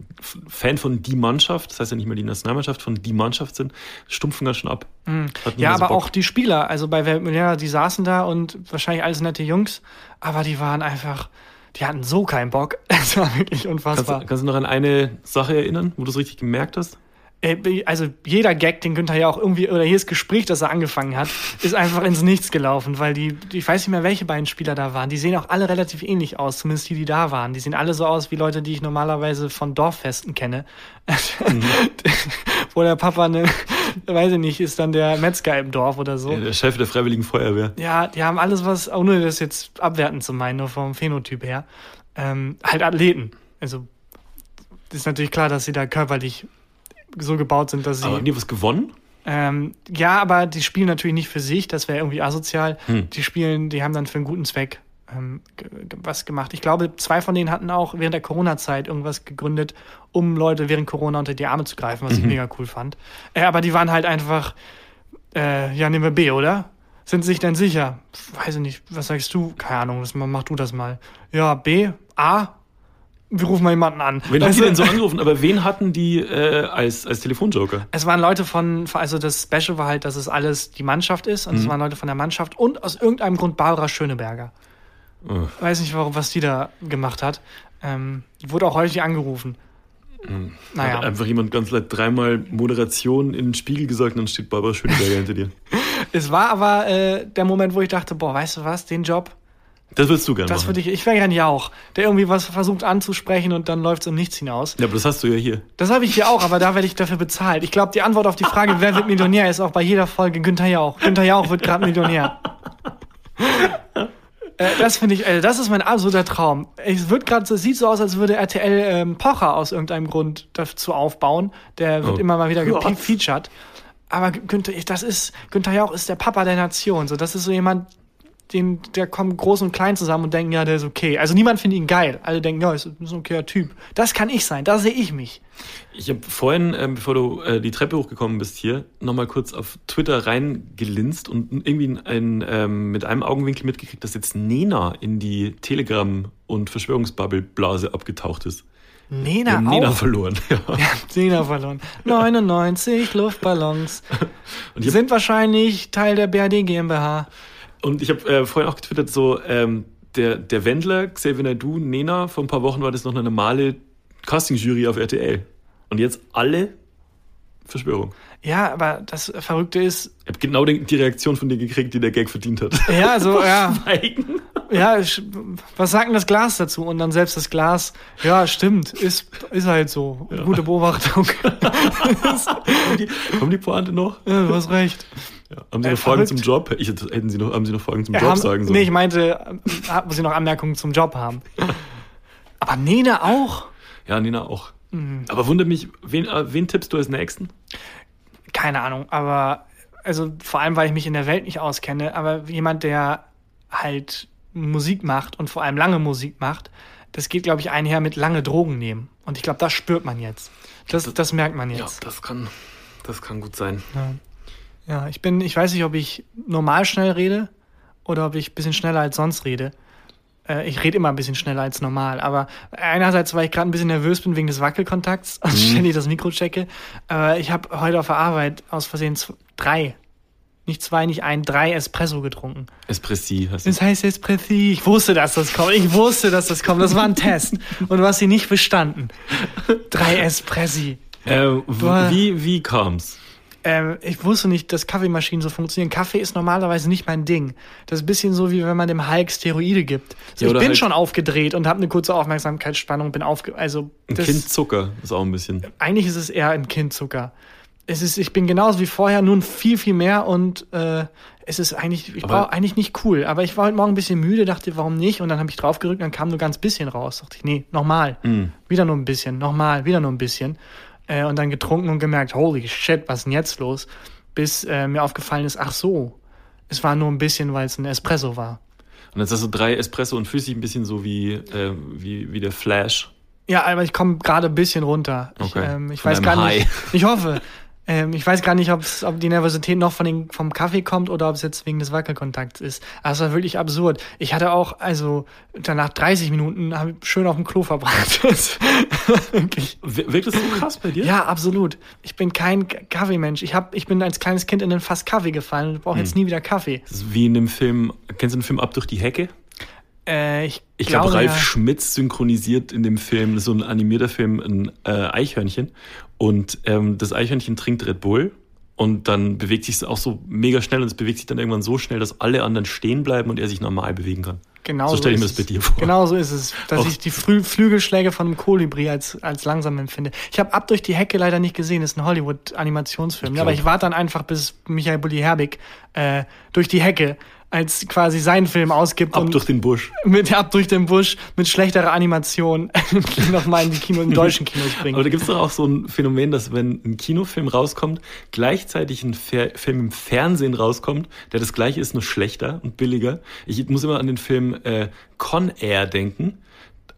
Fan von die Mannschaft, das heißt ja nicht mehr die Nationalmannschaft, von die Mannschaft sind, stumpfen ganz schön ab. Mhm. Ja, so aber Bock. auch die Spieler, also bei Weltmillionär, die saßen da und wahrscheinlich alles nette Jungs, aber die waren einfach, die hatten so keinen Bock. Es war wirklich Kannst, unfassbar. du- kannst du noch an eine Sache erinnern, wo du es richtig gemerkt hast? Äh, Also jeder Gag, den Günther ja auch irgendwie, oder jedes Gespräch, das er angefangen hat, ist einfach ins Nichts gelaufen, weil die, ich weiß nicht mehr, welche beiden Spieler da waren. Die sehen auch alle relativ ähnlich aus, zumindest die, die da waren. Die sehen alle so aus wie Leute, die ich normalerweise von Dorffesten kenne. Wo der Papa, ne, weiß ich nicht, ist dann der Metzger im Dorf oder so. Der Chef der Freiwilligen Feuerwehr. Ja, die haben alles, was, ohne das jetzt abwertend zu meinen, nur vom Phänotyp her, ähm, halt Athleten. Also, ist natürlich klar, dass sie da körperlich so gebaut sind, dass sie. Aber haben die was gewonnen? Ähm, ja, aber die spielen natürlich nicht für sich, das wäre irgendwie asozial. Hm. Die spielen, die haben dann für einen guten Zweck ähm, was gemacht. Ich glaube, zwei von denen hatten auch während der Corona-Zeit irgendwas gegründet, um Leute während Corona unter die Arme zu greifen, was ich mega cool fand. Äh, aber die waren halt einfach, äh, ja, nehmen wir B, oder? Sind sich denn sicher? Weiß ich nicht, was sagst du? Keine Ahnung, das, mach du das mal. Ja, B, A, wir rufen mal jemanden an. Wen haben die du? denn so angerufen? Aber wen hatten die äh, als, als Telefonjoker? Es waren Leute von, also das Special war halt, dass es alles die Mannschaft ist und es waren Leute von der Mannschaft und aus irgendeinem Grund Barbara Schöneberger. Oh. Weiß nicht, warum, was die da gemacht hat. Ähm, die wurde auch häufig angerufen. Hat Naja, einfach jemand ganz leid dreimal Moderation in den Spiegel gesagt und dann steht Barbara Schöneberger hinter dir. es war aber äh, der Moment, wo ich dachte, boah, weißt du was, den Job, Das würdest du gerne das machen. würde ich, ich wäre gerne Jauch, der irgendwie was versucht anzusprechen und dann läuft es im Nichts hinaus. Ja, aber das hast du ja hier. Das habe ich hier auch, aber da werde ich dafür bezahlt. Ich glaube, die Antwort auf die Frage, wer wird Millionär, ist auch bei jeder Folge Günther Jauch. Günther Jauch wird gerade Millionär. Äh, das finde ich, äh, das ist mein absoluter Traum. Es wird gerade, so, es sieht so aus, als würde RTL ähm, Pocher aus irgendeinem Grund dazu aufbauen. Der wird Oh immer mal wieder gefeatured. Aber Günther, ich- das ist, Günther Jauch ist der Papa der Nation. So, das ist so jemand, den, der kommt groß und klein zusammen und denken, ja, der ist okay. Also niemand findet ihn geil. Alle denken, ja, ist, ist ein okayer Typ. Das kann ich sein. Da sehe ich mich. Ich habe vorhin, ähm, bevor du äh, die Treppe hochgekommen bist hier, nochmal kurz auf Twitter reingelinst und irgendwie ein, ähm, mit einem Augenwinkel mitgekriegt, dass jetzt Nena in die Telegram- und Verschwörungsbubble-Blase abgetaucht ist. Nena auch. Nena verloren. Ja. Ja, Nena verloren. 99 Luftballons. Und sind wahrscheinlich Teil der BRD GmbH. Und ich hab äh, vorhin auch getwittert, so ähm, der, der Wendler, Xavier Naidu, Nena, vor ein paar Wochen war das noch eine normale Casting-Jury auf RTL. Und jetzt alle Verschwörung. Ja, aber das Verrückte ist, Ich habe genau die, die Reaktion von dir gekriegt, die der Gag verdient hat. ja, so, ja, Schweigen. Ja, ich- was sagt denn das Glas dazu? Und dann selbst das Glas, ja, stimmt, ist, ist halt so. Gute Beobachtung. Haben die, Pointe noch? ja, du hast recht. Ja. Haben Sie Äh, noch Fragen verrückt. zum Job? Ich, hätte- hätten Sie noch, haben Sie noch Fragen zum Ja, Job haben, sagen sollen? nee, ich meinte, äh, wo sie noch Anmerkungen zum Job haben. Aber Nena auch? ja, Nina auch. Mhm. Aber wundert mich, wen, äh, wen tippst du als Nächsten? keine Ahnung, aber also vor allem, weil ich mich in der Welt nicht auskenne, aber jemand, der halt Musik macht und vor allem lange Musik macht, das geht, glaube ich, einher mit lange Drogen nehmen. Und ich glaube, das spürt man jetzt. Das, das merkt man Ja, jetzt. das kann, das kann gut sein. Ja, ich bin, ich weiß nicht, ob ich normal schnell rede oder ob ich ein bisschen schneller als sonst rede. Äh, Ich rede immer ein bisschen schneller als normal, aber einerseits, weil ich gerade ein bisschen nervös bin wegen des Wackelkontakts und ständig das Mikro checke. Aber ich habe heute auf der Arbeit aus Versehen z- drei, nicht zwei, nicht ein, drei Espresso getrunken. Espressi hast du. Das heißt Espresso. Ich wusste, dass das kommt. Ich wusste, dass das kommt. Das war ein Test. Und du hast sie nicht bestanden. Drei Espressi. Äh, wie, wie kam's? Ähm, ich wusste nicht, dass Kaffeemaschinen so funktionieren. Kaffee ist normalerweise nicht mein Ding. Das ist ein bisschen so, wie wenn man dem Hulk Steroide gibt. So, Ja, ich bin halt- schon aufgedreht und habe eine kurze Aufmerksamkeitsspannung, bin aufge... Also, Ein Kind Zucker ist auch ein bisschen. eigentlich ist es eher ein Kindzucker. Es ist, ich bin genauso wie vorher, nun viel, viel mehr und äh, es ist eigentlich, ich brauche eigentlich nicht cool. Aber ich war heute Morgen ein bisschen müde, dachte, warum nicht? Und dann habe ich draufgerückt, dann kam nur ganz bisschen raus. Dachte ich, nee, nochmal. Mm. Wieder nur ein bisschen, nochmal, wieder nur ein bisschen. Äh, und dann getrunken und gemerkt, holy shit, was ist denn jetzt los? Bis äh, mir aufgefallen ist, ach so, es war nur ein bisschen, weil es ein Espresso war. Und jetzt hast du drei Espresso und fühlst dich ein bisschen so wie, äh, wie, wie der Flash. Ja, aber ich komme gerade ein bisschen runter. Ich, Okay. ähm, ich weiß gar nicht. High. Ich hoffe. Ähm, ich weiß gar nicht, ob's, ob die Nervosität noch von den, vom Kaffee kommt oder ob es jetzt wegen des Wackelkontakts ist. Aber es war wirklich absurd. Ich hatte auch, also danach 30 Minuten hab ich schön auf dem Klo verbracht. Das- wirklich. Wirkt das so krass bei dir? Ja, absolut. Ich bin kein Kaffeemensch. Ich, hab, ich bin als kleines Kind in den Fass Kaffee gefallen und brauche Hm. jetzt nie wieder Kaffee. Das wie in dem Film, kennst du den Film Ab durch die Hecke? Äh, ich Ich glaube, Ralf ja. Schmitz synchronisiert in dem Film, das so ein animierter Film, ein äh, Eichhörnchen. Und ähm, das Eichhörnchen trinkt Red Bull und dann bewegt sich es auch so mega schnell und es bewegt sich dann irgendwann so schnell, dass alle anderen stehen bleiben und er sich normal bewegen kann. Genau so stelle ich mir ist das bei es. dir vor. Genau so ist es, dass Auch- ich die Flü Flügelschläge von einem Kolibri als, als langsam empfinde. Ich habe Ab durch die Hecke leider nicht gesehen, das ist ein Hollywood-Animationsfilm. Aber ich warte dann einfach, bis Michael Bulli Herbig äh, durch die Hecke als quasi seinen Film ausgibt Ab durch den Busch. mit Ab durch den Busch mit schlechterer Animation nochmal in die Kino, in deutschen Kinos bringt. Aber da gibt es doch auch so ein Phänomen, dass wenn ein Kinofilm rauskommt, gleichzeitig ein Fer Film im Fernsehen rauskommt, der das gleiche ist, nur schlechter und billiger. Ich muss immer an den Film äh, Con Air denken.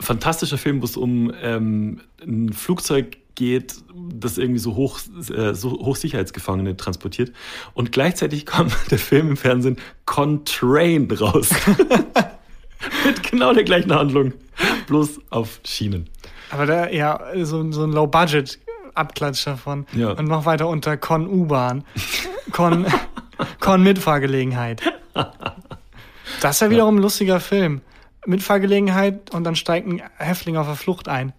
Fantastischer Film, wo es um ähm, ein Flugzeug geht, das irgendwie so hoch, äh, so Hochsicherheitsgefangene transportiert. Und gleichzeitig kam der Film im Fernsehen Con Train raus. Mit genau der gleichen Handlung. Bloß auf Schienen. Aber da ja so, so ein Low-Budget-Abklatsch davon. Ja. Und noch weiter unter Con U-Bahn. Con, Con Mitfahrgelegenheit. Das ist ja wiederum ein lustiger Film. Mitfahrgelegenheit und dann steigt ein Häftling auf der Flucht ein.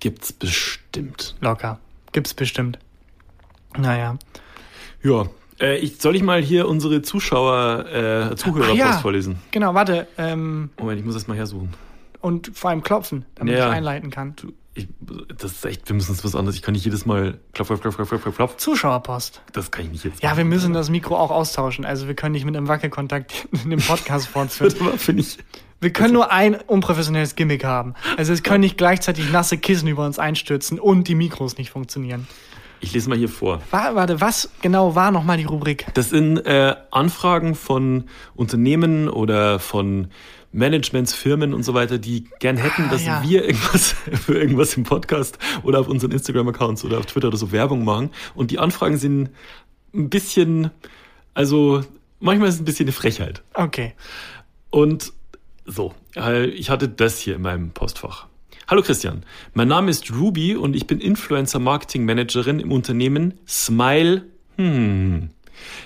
Gibt's bestimmt. Locker. Gibt's bestimmt. Naja. Ja. Äh, ich, soll ich mal hier unsere Zuschauer, äh, Zuhörerpost ja. vorlesen? Genau, warte. Ähm, Moment, ich muss das mal hersuchen. und vor allem klopfen, damit Ja. ich einleiten kann. Du, ich, das ist echt, wir müssen uns was anderes. Ich kann nicht jedes Mal klopf, klopf, klopf, klopf, klopf, klopf. Zuschauerpost. Das kann ich nicht jetzt. Ja, wir müssen das Mikro auch austauschen. Also wir können nicht mit einem Wackelkontakt in dem Podcast fortführen. Finde ich. Wir können nur ein unprofessionelles Gimmick haben. Also es können nicht gleichzeitig nasse Kissen über uns einstürzen und die Mikros nicht funktionieren. Ich lese mal hier vor. Wa- Warte, was genau war nochmal die Rubrik? Das sind äh, Anfragen von Unternehmen oder von Managements, Firmen und so weiter, die gern hätten, Ah, dass ja. wir irgendwas für irgendwas im Podcast oder auf unseren Instagram-Accounts oder auf Twitter oder so Werbung machen. Und die Anfragen sind ein bisschen, also manchmal ist es ein bisschen eine Frechheit. Okay. Und so, äh, ich hatte das hier in meinem Postfach. Hallo Christian, mein Name ist Ruby und ich bin Influencer Marketing Managerin im Unternehmen Smile. Hm.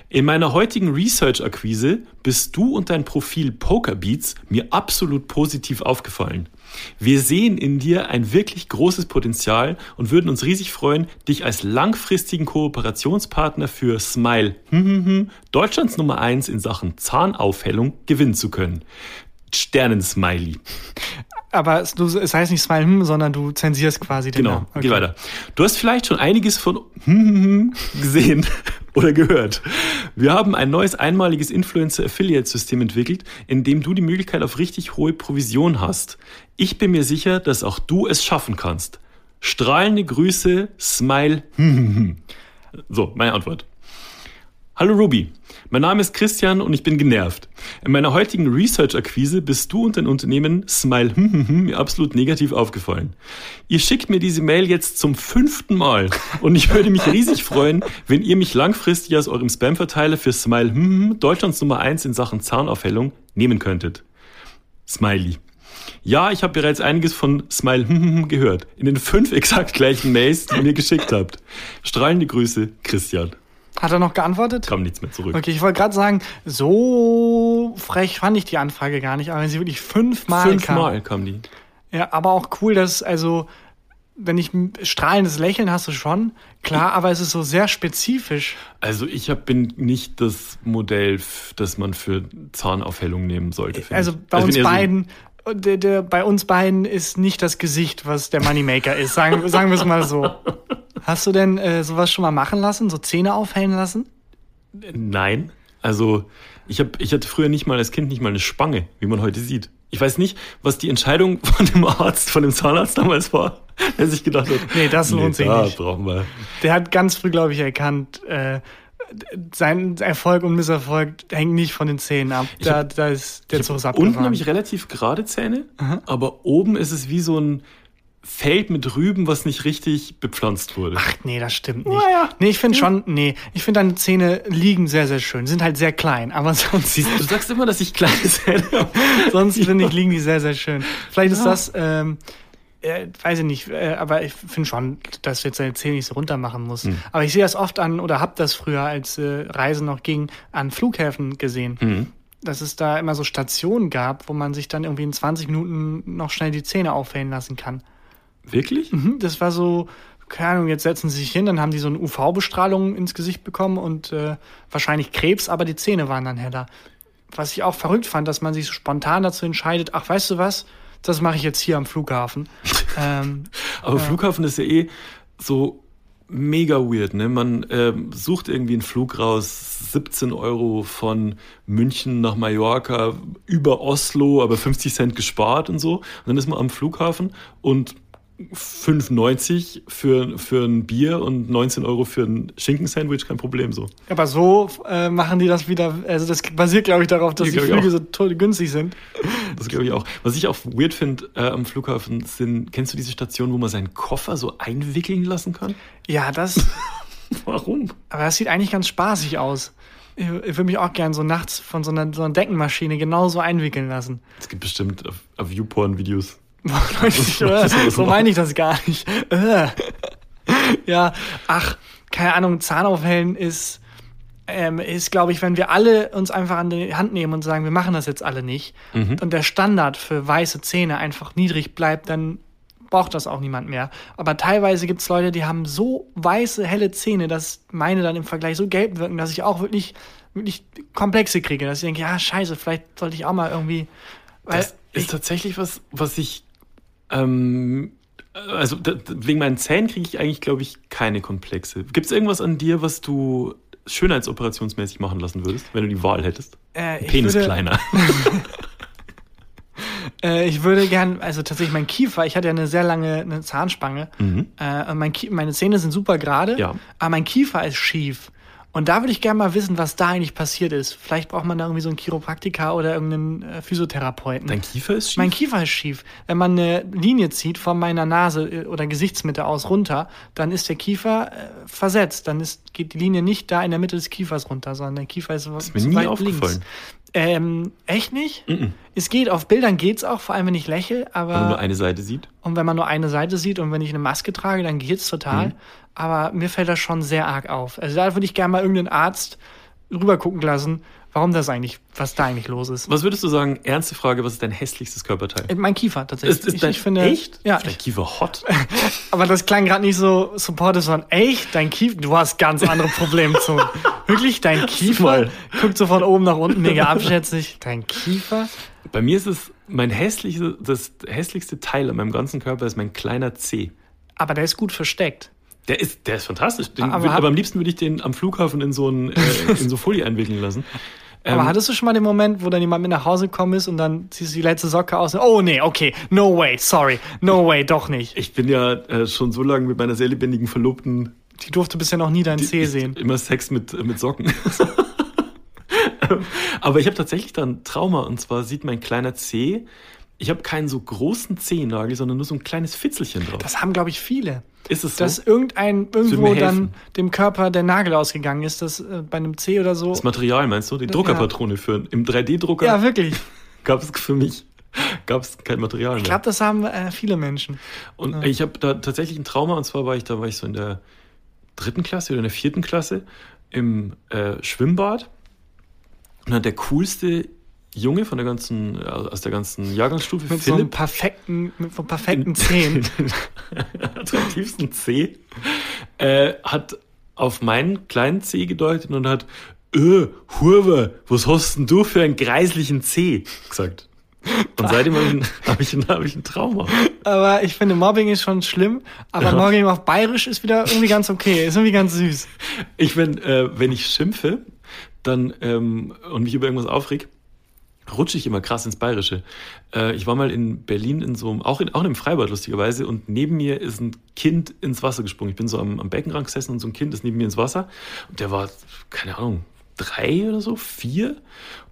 In meiner heutigen Research-Akquise bist du und dein Profil Pokerbeats mir absolut positiv aufgefallen. Wir sehen in dir ein wirklich großes Potenzial und würden uns riesig freuen, dich als langfristigen Kooperationspartner für Smile, hm, hm, hm, Deutschlands Nummer eins in Sachen Zahnaufhellung, gewinnen zu können. Sternen-Smiley. Aber es, es heißt nicht Smile, sondern du zensierst quasi den Genau, Namen. geh weiter. Du hast vielleicht schon einiges von gesehen oder gehört. Wir haben ein neues einmaliges Influencer-Affiliate-System entwickelt, in dem du die Möglichkeit auf richtig hohe Provision hast. Ich bin mir sicher, dass auch du es schaffen kannst. Strahlende Grüße, Smile. So, meine Antwort. Hallo Ruby, mein Name ist Christian und ich bin genervt. In meiner heutigen Research-Akquise bist du und dein Unternehmen Smile mir absolut negativ aufgefallen. Ihr schickt mir diese Mail jetzt zum fünften Mal und ich würde mich riesig freuen, wenn ihr mich langfristig aus eurem Spam-Verteiler für Smile Deutschlands Nummer eins in Sachen Zahnaufhellung nehmen könntet. Smiley. Ja, ich habe bereits einiges von Smile gehört. In den fünf exakt gleichen Mails, die ihr mir geschickt habt. Strahlende Grüße, Christian. Hat er noch geantwortet? Kam nichts mehr zurück. Okay, ich wollte gerade sagen, so frech fand ich die Anfrage gar nicht, aber wenn sie wirklich fünfmal kam. Fünfmal kam die. Ja, aber auch cool, dass, also, wenn ich ein strahlendes Lächeln hast du schon, klar, aber es ist so sehr spezifisch. Also ich hab, bin nicht das Modell, das man für Zahnaufhellung nehmen sollte. Also bei ich uns eher so- beiden, der, der, bei uns beiden ist nicht das Gesicht, was der Moneymaker ist, sagen, sagen wir es mal so. Hast du denn äh, sowas schon mal machen lassen, so Zähne aufhellen lassen? Nein. Also ich, hab, ich hatte früher nicht mal als Kind nicht mal eine Spange, wie man heute sieht. Ich weiß nicht, was die Entscheidung von dem Arzt, von dem Zahnarzt damals war, der sich gedacht hat. Nee, das lohnt sich da nicht. brauchen wir. Der hat ganz früh, glaube ich, erkannt, äh, sein Erfolg und Misserfolg hängt nicht von den Zähnen ab. Da, hab- da ist der Zug hab, unten habe abgefahren. ich relativ gerade Zähne, aber oben ist es wie so ein Feld mit Rüben, was nicht richtig bepflanzt wurde. Ach nee, das stimmt nicht. Naja. Nee, ich finde schon, nee, ich finde deine Zähne liegen sehr, sehr schön. Sind halt sehr klein, aber sonst, Siehst, du sagst immer, dass ich kleine Zähne habe. sonst finde ich, liegen die sehr, sehr schön. Vielleicht ist das, ähm, äh, weiß ich nicht, äh, aber ich finde schon, dass du jetzt deine Zähne nicht so runter machen musst. Hm. Aber ich sehe das oft an, oder hab das früher, als äh, Reisen noch ging, an Flughäfen gesehen. Mhm. Dass es da immer so Stationen gab, wo man sich dann irgendwie in 20 Minuten noch schnell die Zähne aufhellen lassen kann. Wirklich? Mhm, Das war so, keine Ahnung, jetzt setzen sie sich hin, dann haben die so eine UV-Bestrahlung ins Gesicht bekommen und äh, wahrscheinlich Krebs, aber die Zähne waren dann heller. Was ich auch verrückt fand, dass man sich so spontan dazu entscheidet, ach, weißt du was, das mache ich jetzt hier am Flughafen. ähm, Aber Flughafen ist ja eh so mega weird, ne? Man ähm, sucht irgendwie einen Flug raus, 17 Euro von München nach Mallorca über Oslo, aber 50 Cent gespart und so. Und dann ist man am Flughafen und 5,90 für, für ein Bier und 19 Euro für ein Schinkensandwich, kein Problem so. aber so äh, machen die das wieder, also das basiert, glaube ich, darauf, dass Ja, die Flüge so toll günstig sind. Das glaube ich auch. Was ich auch weird finde äh, am Flughafen sind, kennst du diese Station, wo man seinen Koffer so einwickeln lassen kann? Ja, das, Warum? aber das sieht eigentlich ganz spaßig aus. Ich, ich würde mich auch gern so nachts von so einer, so einer Deckenmaschine genauso einwickeln lassen. Es gibt bestimmt auf, auf Viewporn-Videos. so meine ich das gar nicht. Äh. ja, ach, keine Ahnung, Zahnaufhellen ist, ähm, ist, glaube ich, wenn wir alle uns einfach an die Hand nehmen und sagen, wir machen das jetzt alle nicht Mhm. und der Standard für weiße Zähne einfach niedrig bleibt, dann braucht das auch niemand mehr. Aber teilweise gibt es Leute, die haben so weiße, helle Zähne, dass meine dann im Vergleich so gelb wirken, dass ich auch wirklich, wirklich Komplexe kriege. Dass ich denke, ja, scheiße, vielleicht sollte ich auch mal irgendwie. Das ist tatsächlich was, was ich. Ähm, also da, wegen meinen Zähnen kriege ich eigentlich, glaube ich, keine Komplexe. Gibt es irgendwas an dir, was du schönheitsoperationsmäßig machen lassen würdest, wenn du die Wahl hättest? äh, ich Penis würde, kleiner. Äh, ich würde gern, also tatsächlich mein Kiefer, ich hatte ja eine sehr lange eine Zahnspange. Äh, und mein meine Zähne sind super gerade, Mhm. Ja. aber mein Kiefer ist schief. Und da würde ich gerne mal wissen, was da eigentlich passiert ist. Vielleicht braucht man da irgendwie so einen Chiropraktiker oder irgendeinen äh, Physiotherapeuten. Dein Kiefer ist schief? Mein Kiefer ist schief. Wenn man eine Linie zieht von meiner Nase äh, oder Gesichtsmitte aus runter, dann ist der Kiefer äh, versetzt. Dann ist, geht die Linie nicht da in der Mitte des Kiefers runter, sondern der Kiefer ist, ist mir nie aufgefallen. Ähm, echt nicht? Es geht, auf Bildern geht's auch, vor allem wenn ich lächle, Wenn man nur aber eine Seite sieht. und wenn man nur eine Seite sieht und wenn ich eine Maske trage, dann geht's total. Aber mir fällt das schon sehr arg auf. Also da würde ich gerne mal irgendeinen Arzt rüber gucken lassen, warum das eigentlich, was da eigentlich los ist. Was würdest du sagen? Ernste Frage, was ist dein hässlichstes Körperteil? Äh, Mein Kiefer tatsächlich. Ist, ist ich, dein, ich finde, echt? Ja, Ist dein Kiefer hot? aber das klang gerade nicht so supportive, sondern echt, dein Kiefer, du hast ganz andere Problemzonen. Wirklich, dein Kiefer guckt so von oben nach unten mega abschätzig. Dein Kiefer? Bei mir ist es mein hässlichste, das hässlichste Teil an meinem ganzen Körper ist mein kleiner Zeh. Aber der ist gut versteckt. Der ist, der ist fantastisch. Den, Aber aber, am liebsten würde ich den am Flughafen in so, ein, äh, in so Folie einwickeln lassen. Aber Ähm, hattest du schon mal den Moment, wo dann jemand mit nach Hause gekommen ist und dann ziehst du die letzte Socke aus und, oh nee, okay, no way, sorry, no way, doch nicht. ich bin ja äh, schon so lange mit meiner sehr lebendigen Verlobten Die durfte bisher noch nie deinen Zeh sehen. Immer Sex mit, äh, mit Socken. Aber ich habe tatsächlich da ein Trauma und zwar sieht mein kleiner Zeh, ich habe keinen so großen Zehennagel, sondern nur so ein kleines Fitzelchen drauf. Das haben, glaube ich, viele. ist es so? Dass irgendein, irgendwo dann dem Körper der Nagel ausgegangen ist, dass äh, bei einem Zeh oder so. das Material meinst du? Die Druckerpatrone für im 3D-Drucker Ja, wirklich. gab es für mich gab es kein Material mehr. Ich glaube, das haben äh, viele Menschen. Und ich habe da tatsächlich ein Trauma, und zwar war ich, da war ich so in der dritten Klasse oder in der vierten Klasse im äh, Schwimmbad. Und dann der coolste Junge von der ganzen, äh, aus der ganzen Jahrgangsstufe, Mit so einem Philipp, perfekten, mit so perfekten Zehen. attraktivsten C, äh, hat auf meinen kleinen C gedeutet und hat, äh, Hurwe, was hast denn du für einen greislichen C? gesagt. Und seitdem habe ich, ein- hab ich, hab ich ein Trauma. Aber ich finde, Mobbing ist schon schlimm. Aber Mobbing auf Bayerisch ist wieder irgendwie ganz okay. Ist irgendwie ganz süß. Ich wenn, äh, wenn ich schimpfe, dann ähm, und mich über irgendwas aufreg, rutsche ich immer krass ins Bayerische. Äh, ich war mal in Berlin in so einem, auch in, auch in einem Freibad lustigerweise, und neben mir ist ein Kind ins Wasser gesprungen. Ich bin so am, am Beckenrand gesessen und so ein Kind ist neben mir ins Wasser. Und der war, keine Ahnung, drei oder so, vier.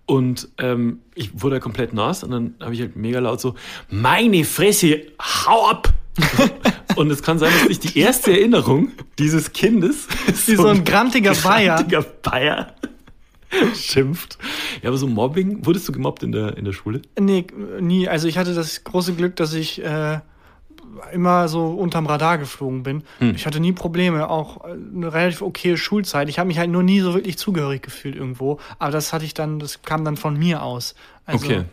Und ähm, ich wurde komplett nass und dann habe ich halt mega laut so, meine Fresse, hau ab! und es kann sein, dass ich die erste Erinnerung dieses Kindes Wie so ein grantiger Bayer. grantiger Bayer schimpft. Ja, aber so Mobbing, wurdest du gemobbt in der, in der Schule? Nee, nie. Also ich hatte das große Glück, dass ich äh, immer so unterm Radar geflogen bin. Hm. Ich hatte nie Probleme, auch äh, eine relativ okaye Schulzeit. Ich habe mich halt nur nie so wirklich zugehörig gefühlt irgendwo. Aber das hatte ich dann, das kam dann von mir aus. Also, Okay.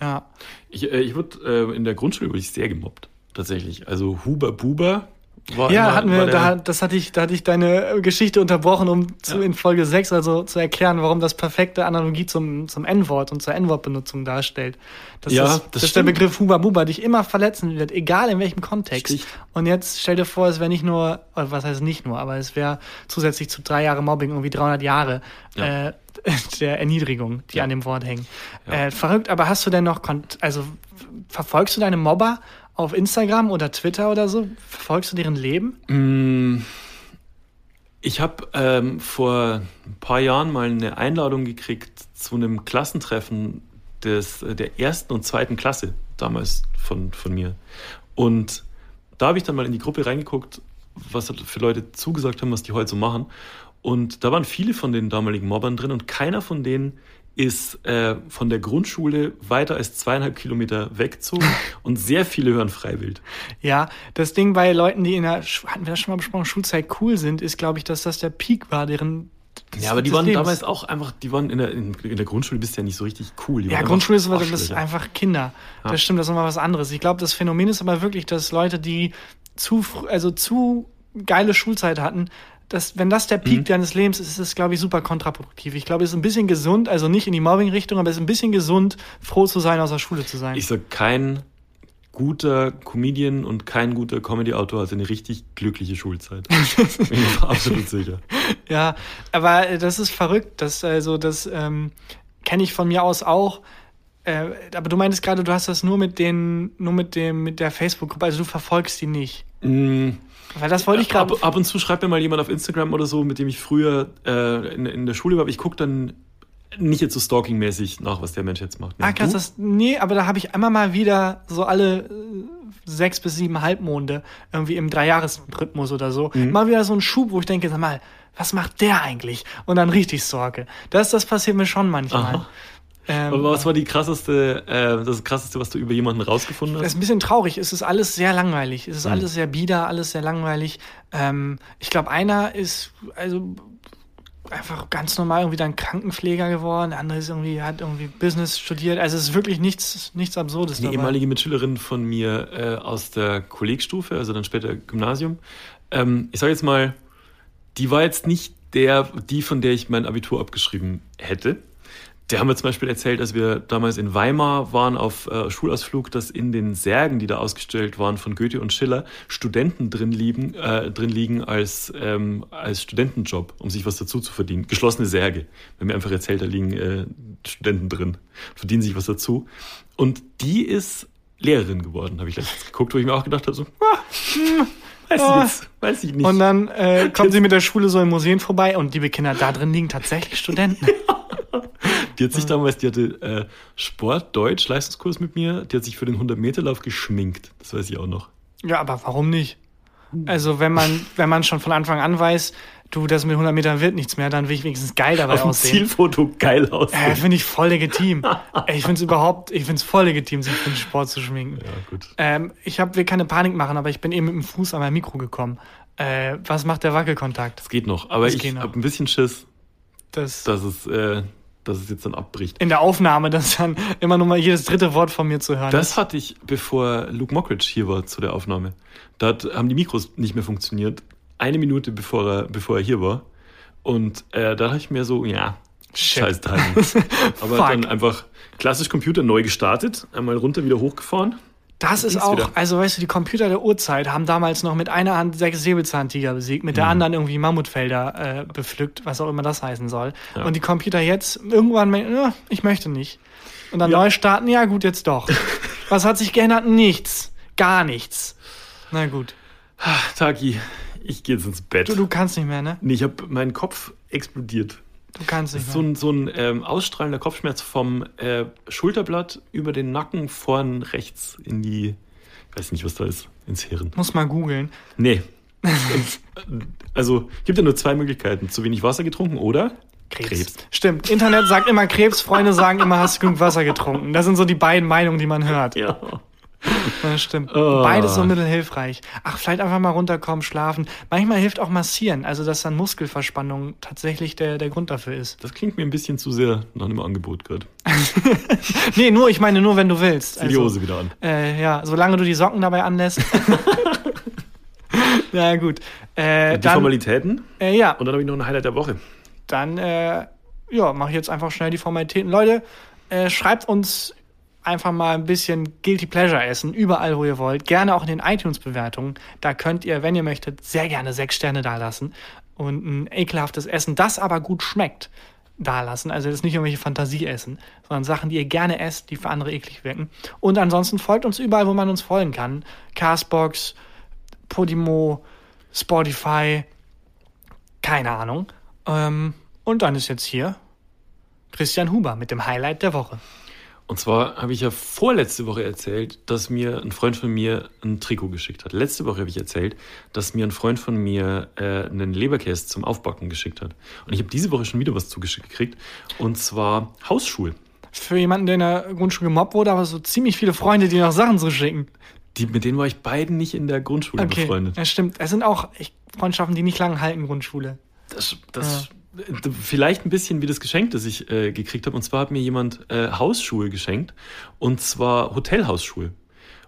Ja. Ich, äh, ich wurde äh, in der Grundschule wurde ich sehr gemobbt, tatsächlich. Also Huber Buber war Ja, hatten wir, da, das hatte ich, da hatte ich deine Geschichte unterbrochen, um zu, Ja. in Folge 6 also zu erklären, warum das perfekte Analogie zum, zum N-Wort und zur N-Wort-Benutzung darstellt. Das Ja, ist, das das ist der. Begriff Huba Buba dich immer verletzen wird, egal in welchem Kontext. Sticht. Und jetzt stell dir vor, es wäre nicht nur, oder was heißt nicht nur, aber es wäre zusätzlich zu drei Jahre Mobbing irgendwie 300 Jahre Ja. äh, der Erniedrigung, die Ja. an dem Wort hängen. Äh, verrückt, aber hast du denn noch, also verfolgst du deine Mobber auf Instagram oder Twitter oder so? Verfolgst du deren Leben? Mm, Ich habe ähm, vor ein paar Jahren mal eine Einladung gekriegt zu einem Klassentreffen des, äh, der ersten und zweiten Klasse damals von, von mir. Und da habe ich dann mal in die Gruppe reingeguckt, was halt für Leute zugesagt haben, was die heute so machen. Und da waren viele von den damaligen Mobbern drin und keiner von denen ist äh, von der Grundschule weiter als zweieinhalb Kilometer weggezogen und sehr viele hören Freiwild. Ja, das Ding bei Leuten, die in der, hatten wir das schon mal besprochen, Schulzeit cool sind, ist, glaube ich, dass das der Peak war, deren. Ja, aber die waren Lebens. damals auch einfach, die waren in der, in, in der Grundschule bist du ja nicht so richtig cool. Ja, Grundschule ist, aber das einfach Kinder. Ja. Das stimmt, das ist nochmal was anderes. Ich glaube, das Phänomen ist aber wirklich, dass Leute, die zu, also zu geile Schulzeit hatten, dass, wenn das der Mhm. Peak deines Lebens ist, ist es, glaube ich, super kontraproduktiv. Ich glaube, es ist ein bisschen gesund, also nicht in die Mobbing-Richtung, aber es ist ein bisschen gesund, froh zu sein, aus der Schule zu sein. Ich sag, kein guter Comedian und kein guter Comedy-Autor hat eine richtig glückliche Schulzeit. Bin ich mir absolut sicher. Ja, aber äh, das ist verrückt. Das, also, das ähm, kenne ich von mir aus auch. Äh, aber du meintest gerade, du hast das nur mit den, nur mit dem, mit der Facebook-Gruppe, also du verfolgst die nicht. Mm, Weil das wollte ich gerade. ab, ab und zu schreibt mir mal jemand auf Instagram oder so, mit dem ich früher äh, in, in der Schule war. aber Ich gucke dann nicht jetzt so stalking-mäßig nach, was der Mensch jetzt macht. ne? Ah, krass, das, nee, aber da habe ich einmal mal wieder so alle äh, sechs bis sieben Halbmonde irgendwie im Dreijahresrhythmus oder so, Mhm. mal wieder so ein Schub, wo ich denke, sag mal, was macht der eigentlich? Und dann richtig Sorge. Das, das passiert mir schon manchmal. Aha. Ähm, Aber was war die krasseste, äh, das krasseste, was du über jemanden rausgefunden Das hast? ist ein bisschen traurig. Es ist alles sehr langweilig. Es ist Mhm. alles sehr bieder, alles sehr langweilig. Ähm, ich glaube, einer ist also einfach ganz normal irgendwie dann Krankenpfleger geworden. Der andere ist irgendwie, hat irgendwie Business studiert. Also es ist wirklich nichts, nichts Absurdes Eine dabei. ehemalige Mitschülerin von mir äh, aus der Kollegstufe, also dann später Gymnasium. Ähm, ich sage jetzt mal, die war jetzt nicht der, die, von der ich mein Abitur abgeschrieben hätte. Der haben wir zum Beispiel erzählt, als wir damals in Weimar waren auf äh, Schulausflug, dass in den Särgen, die da ausgestellt waren von Goethe und Schiller, Studenten drin liegen, äh, drin liegen als, ähm, als Studentenjob, um sich was dazu zu verdienen. Geschlossene Särge. Haben mir einfach erzählt, da liegen äh, Studenten drin, verdienen sich was dazu. Und die ist Lehrerin geworden, habe ich letztens geguckt, wo ich mir auch gedacht habe, so, ah, hm, weiß Ah. ich jetzt, weiß ich nicht. Und dann äh, kommen sie mit der Schule so in Museen vorbei und liebe Kinder, da drin liegen tatsächlich Studenten. Die hat sich damals, die hatte äh, Sport, Deutsch, Leistungskurs mit mir, die hat sich für den 100-Meter-Lauf geschminkt. Das weiß ich auch noch. ja, aber warum nicht? Also wenn man, wenn man schon von Anfang an weiß, du, das mit 100 Metern wird nichts mehr, dann will ich wenigstens geil dabei Auf aussehen. Zielfoto geil Äh, aussehen. finde ich voll legitim. Ich finde es überhaupt, ich finde es voll legitim, sich für den Sport zu schminken. Ja, gut. Ähm, ich hab, will keine Panik machen, aber ich bin eben mit dem Fuß an mein Mikro gekommen. Äh, was macht der Wackelkontakt? Das geht noch. Aber Das ich habe ein bisschen Schiss, Das dass es, äh, dass es jetzt dann abbricht. in der Aufnahme, dass dann immer nur mal jedes dritte Wort von mir zu hören Das ist. hatte ich, bevor Luke Mockridge hier war zu der Aufnahme. Da hat, haben die Mikros nicht mehr funktioniert. Eine Minute bevor er, bevor er hier war. Und äh, da dachte ich mir so, ja, Shit. scheiß Timing. Aber dann einfach klassisch Computer neu gestartet, einmal runter, wieder hochgefahren. Das ist auch, wieder. also weißt du, die Computer der Urzeit haben damals noch mit einer Hand sechs Säbelzahntiger besiegt, mit der Mhm. anderen irgendwie Mammutfelder äh, bepflückt, was auch immer das heißen soll. Ja. Und die Computer jetzt irgendwann, ja, ich möchte nicht. Und dann Ja. neu starten, ja gut, jetzt doch. was hat sich geändert? Nichts. Gar nichts. Na gut. Taki, ich gehe jetzt ins Bett. Du, du kannst nicht mehr, ne? nee, ich habe meinen Kopf explodiert. Du kannst nicht so ein, so ein ähm, ausstrahlender Kopfschmerz vom äh, Schulterblatt über den Nacken vorn rechts in die, ich weiß nicht, was da ist, ins Hirn. Muss mal googeln. Nee. Also, gibt ja nur zwei Möglichkeiten. Zu wenig Wasser getrunken oder Krebs. Stimmt. Internet sagt immer Krebs, Freunde sagen immer, hast du genug Wasser getrunken. Das sind so die beiden Meinungen, die man hört. Ja. Ja, stimmt. Oh. Beides so mittelhilfreich. Ach, vielleicht einfach mal runterkommen, schlafen. Manchmal hilft auch massieren, also dass dann Muskelverspannung tatsächlich der, der Grund dafür ist. Das klingt mir ein bisschen zu sehr nach einem Angebot gerade. Nee, nur, ich meine nur, wenn du willst. Zieh die Hose wieder an. Äh, ja, solange du die Socken dabei anlässt. ja, gut. Äh, Die dann, Formalitäten. äh, ja, Und dann habe ich noch ein Highlight der Woche. dann äh, ja, mache ich jetzt einfach schnell die Formalitäten. Leute, äh, schreibt uns einfach mal ein bisschen Guilty Pleasure essen, überall, wo ihr wollt. Gerne auch in den iTunes-Bewertungen. Da könnt ihr, wenn ihr möchtet, sehr gerne sechs Sterne dalassen und ein ekelhaftes Essen, das aber gut schmeckt, dalassen. Also jetzt nicht irgendwelche Fantasieessen, sondern Sachen, die ihr gerne esst, die für andere eklig wirken. Und ansonsten folgt uns überall, wo man uns folgen kann. Castbox, Podimo, Spotify, keine Ahnung. Ähm, und dann ist jetzt hier Christian Huber mit dem Highlight der Woche. Und zwar habe ich ja vorletzte Woche erzählt, dass mir ein Freund von mir ein Trikot geschickt hat. Letzte Woche habe ich erzählt, dass mir ein Freund von mir äh, einen Leberkäse zum Aufbacken geschickt hat. Und ich habe diese Woche schon wieder was zugeschickt gekriegt. Und zwar Hausschuhe. Für jemanden, der in der Grundschule gemobbt wurde, aber so ziemlich viele Freunde, die noch Sachen zuschicken. Die, mit denen war ich beiden nicht in der Grundschule Okay, befreundet. ja, stimmt. Es sind auch Freundschaften, die nicht lange halten, Grundschule. Das, das äh, vielleicht ein bisschen wie das Geschenk, das ich äh, gekriegt habe. Und zwar hat mir jemand äh, Hausschuhe geschenkt. Und zwar Hotelhausschuhe.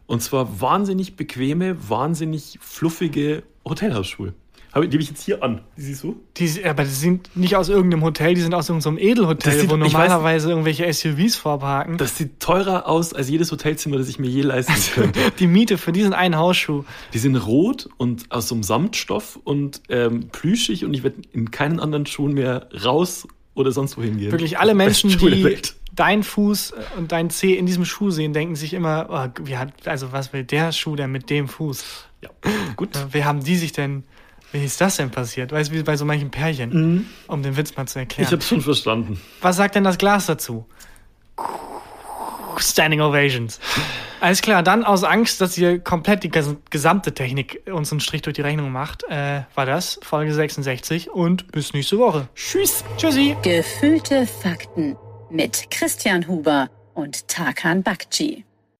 Und zwar wahnsinnig bequeme, wahnsinnig fluffige Hotelhausschuhe. Die habe ich jetzt hier an. Die siehst du? Die, aber die sind nicht aus irgendeinem Hotel, die sind aus irgendeinem Edelhotel, sieht- wo ich weiß- normalerweise irgendwelche SUVs vorparken. Das sieht teurer aus als jedes Hotelzimmer, das ich mir je leisten könnte. Die Miete für diesen einen Hausschuh. Die sind rot und aus so einem Samtstoff und ähm, plüschig und ich werde in keinen anderen Schuhen mehr raus oder sonst wohin gehen. Wirklich alle Menschen, die deinen Fuß und deinen Zeh in diesem Schuh sehen, denken sich immer, oh, wie hat, also was will der Schuh denn mit dem Fuß? Ja, gut. Ja, Wie haben die sich denn, wie ist das denn passiert? Weißt du, wie bei so manchen Pärchen, um den Witz mal zu erklären. Ich habe schon verstanden. Was sagt denn das Glas dazu? Standing Ovations. Alles klar, dann aus Angst, dass ihr komplett die ges- gesamte Technik uns einen Strich durch die Rechnung macht, äh, war das Folge 66 und bis nächste Woche. Tschüss. Tschüssi. Gefühlte Fakten mit Christian Huber und Tarkan Bakci.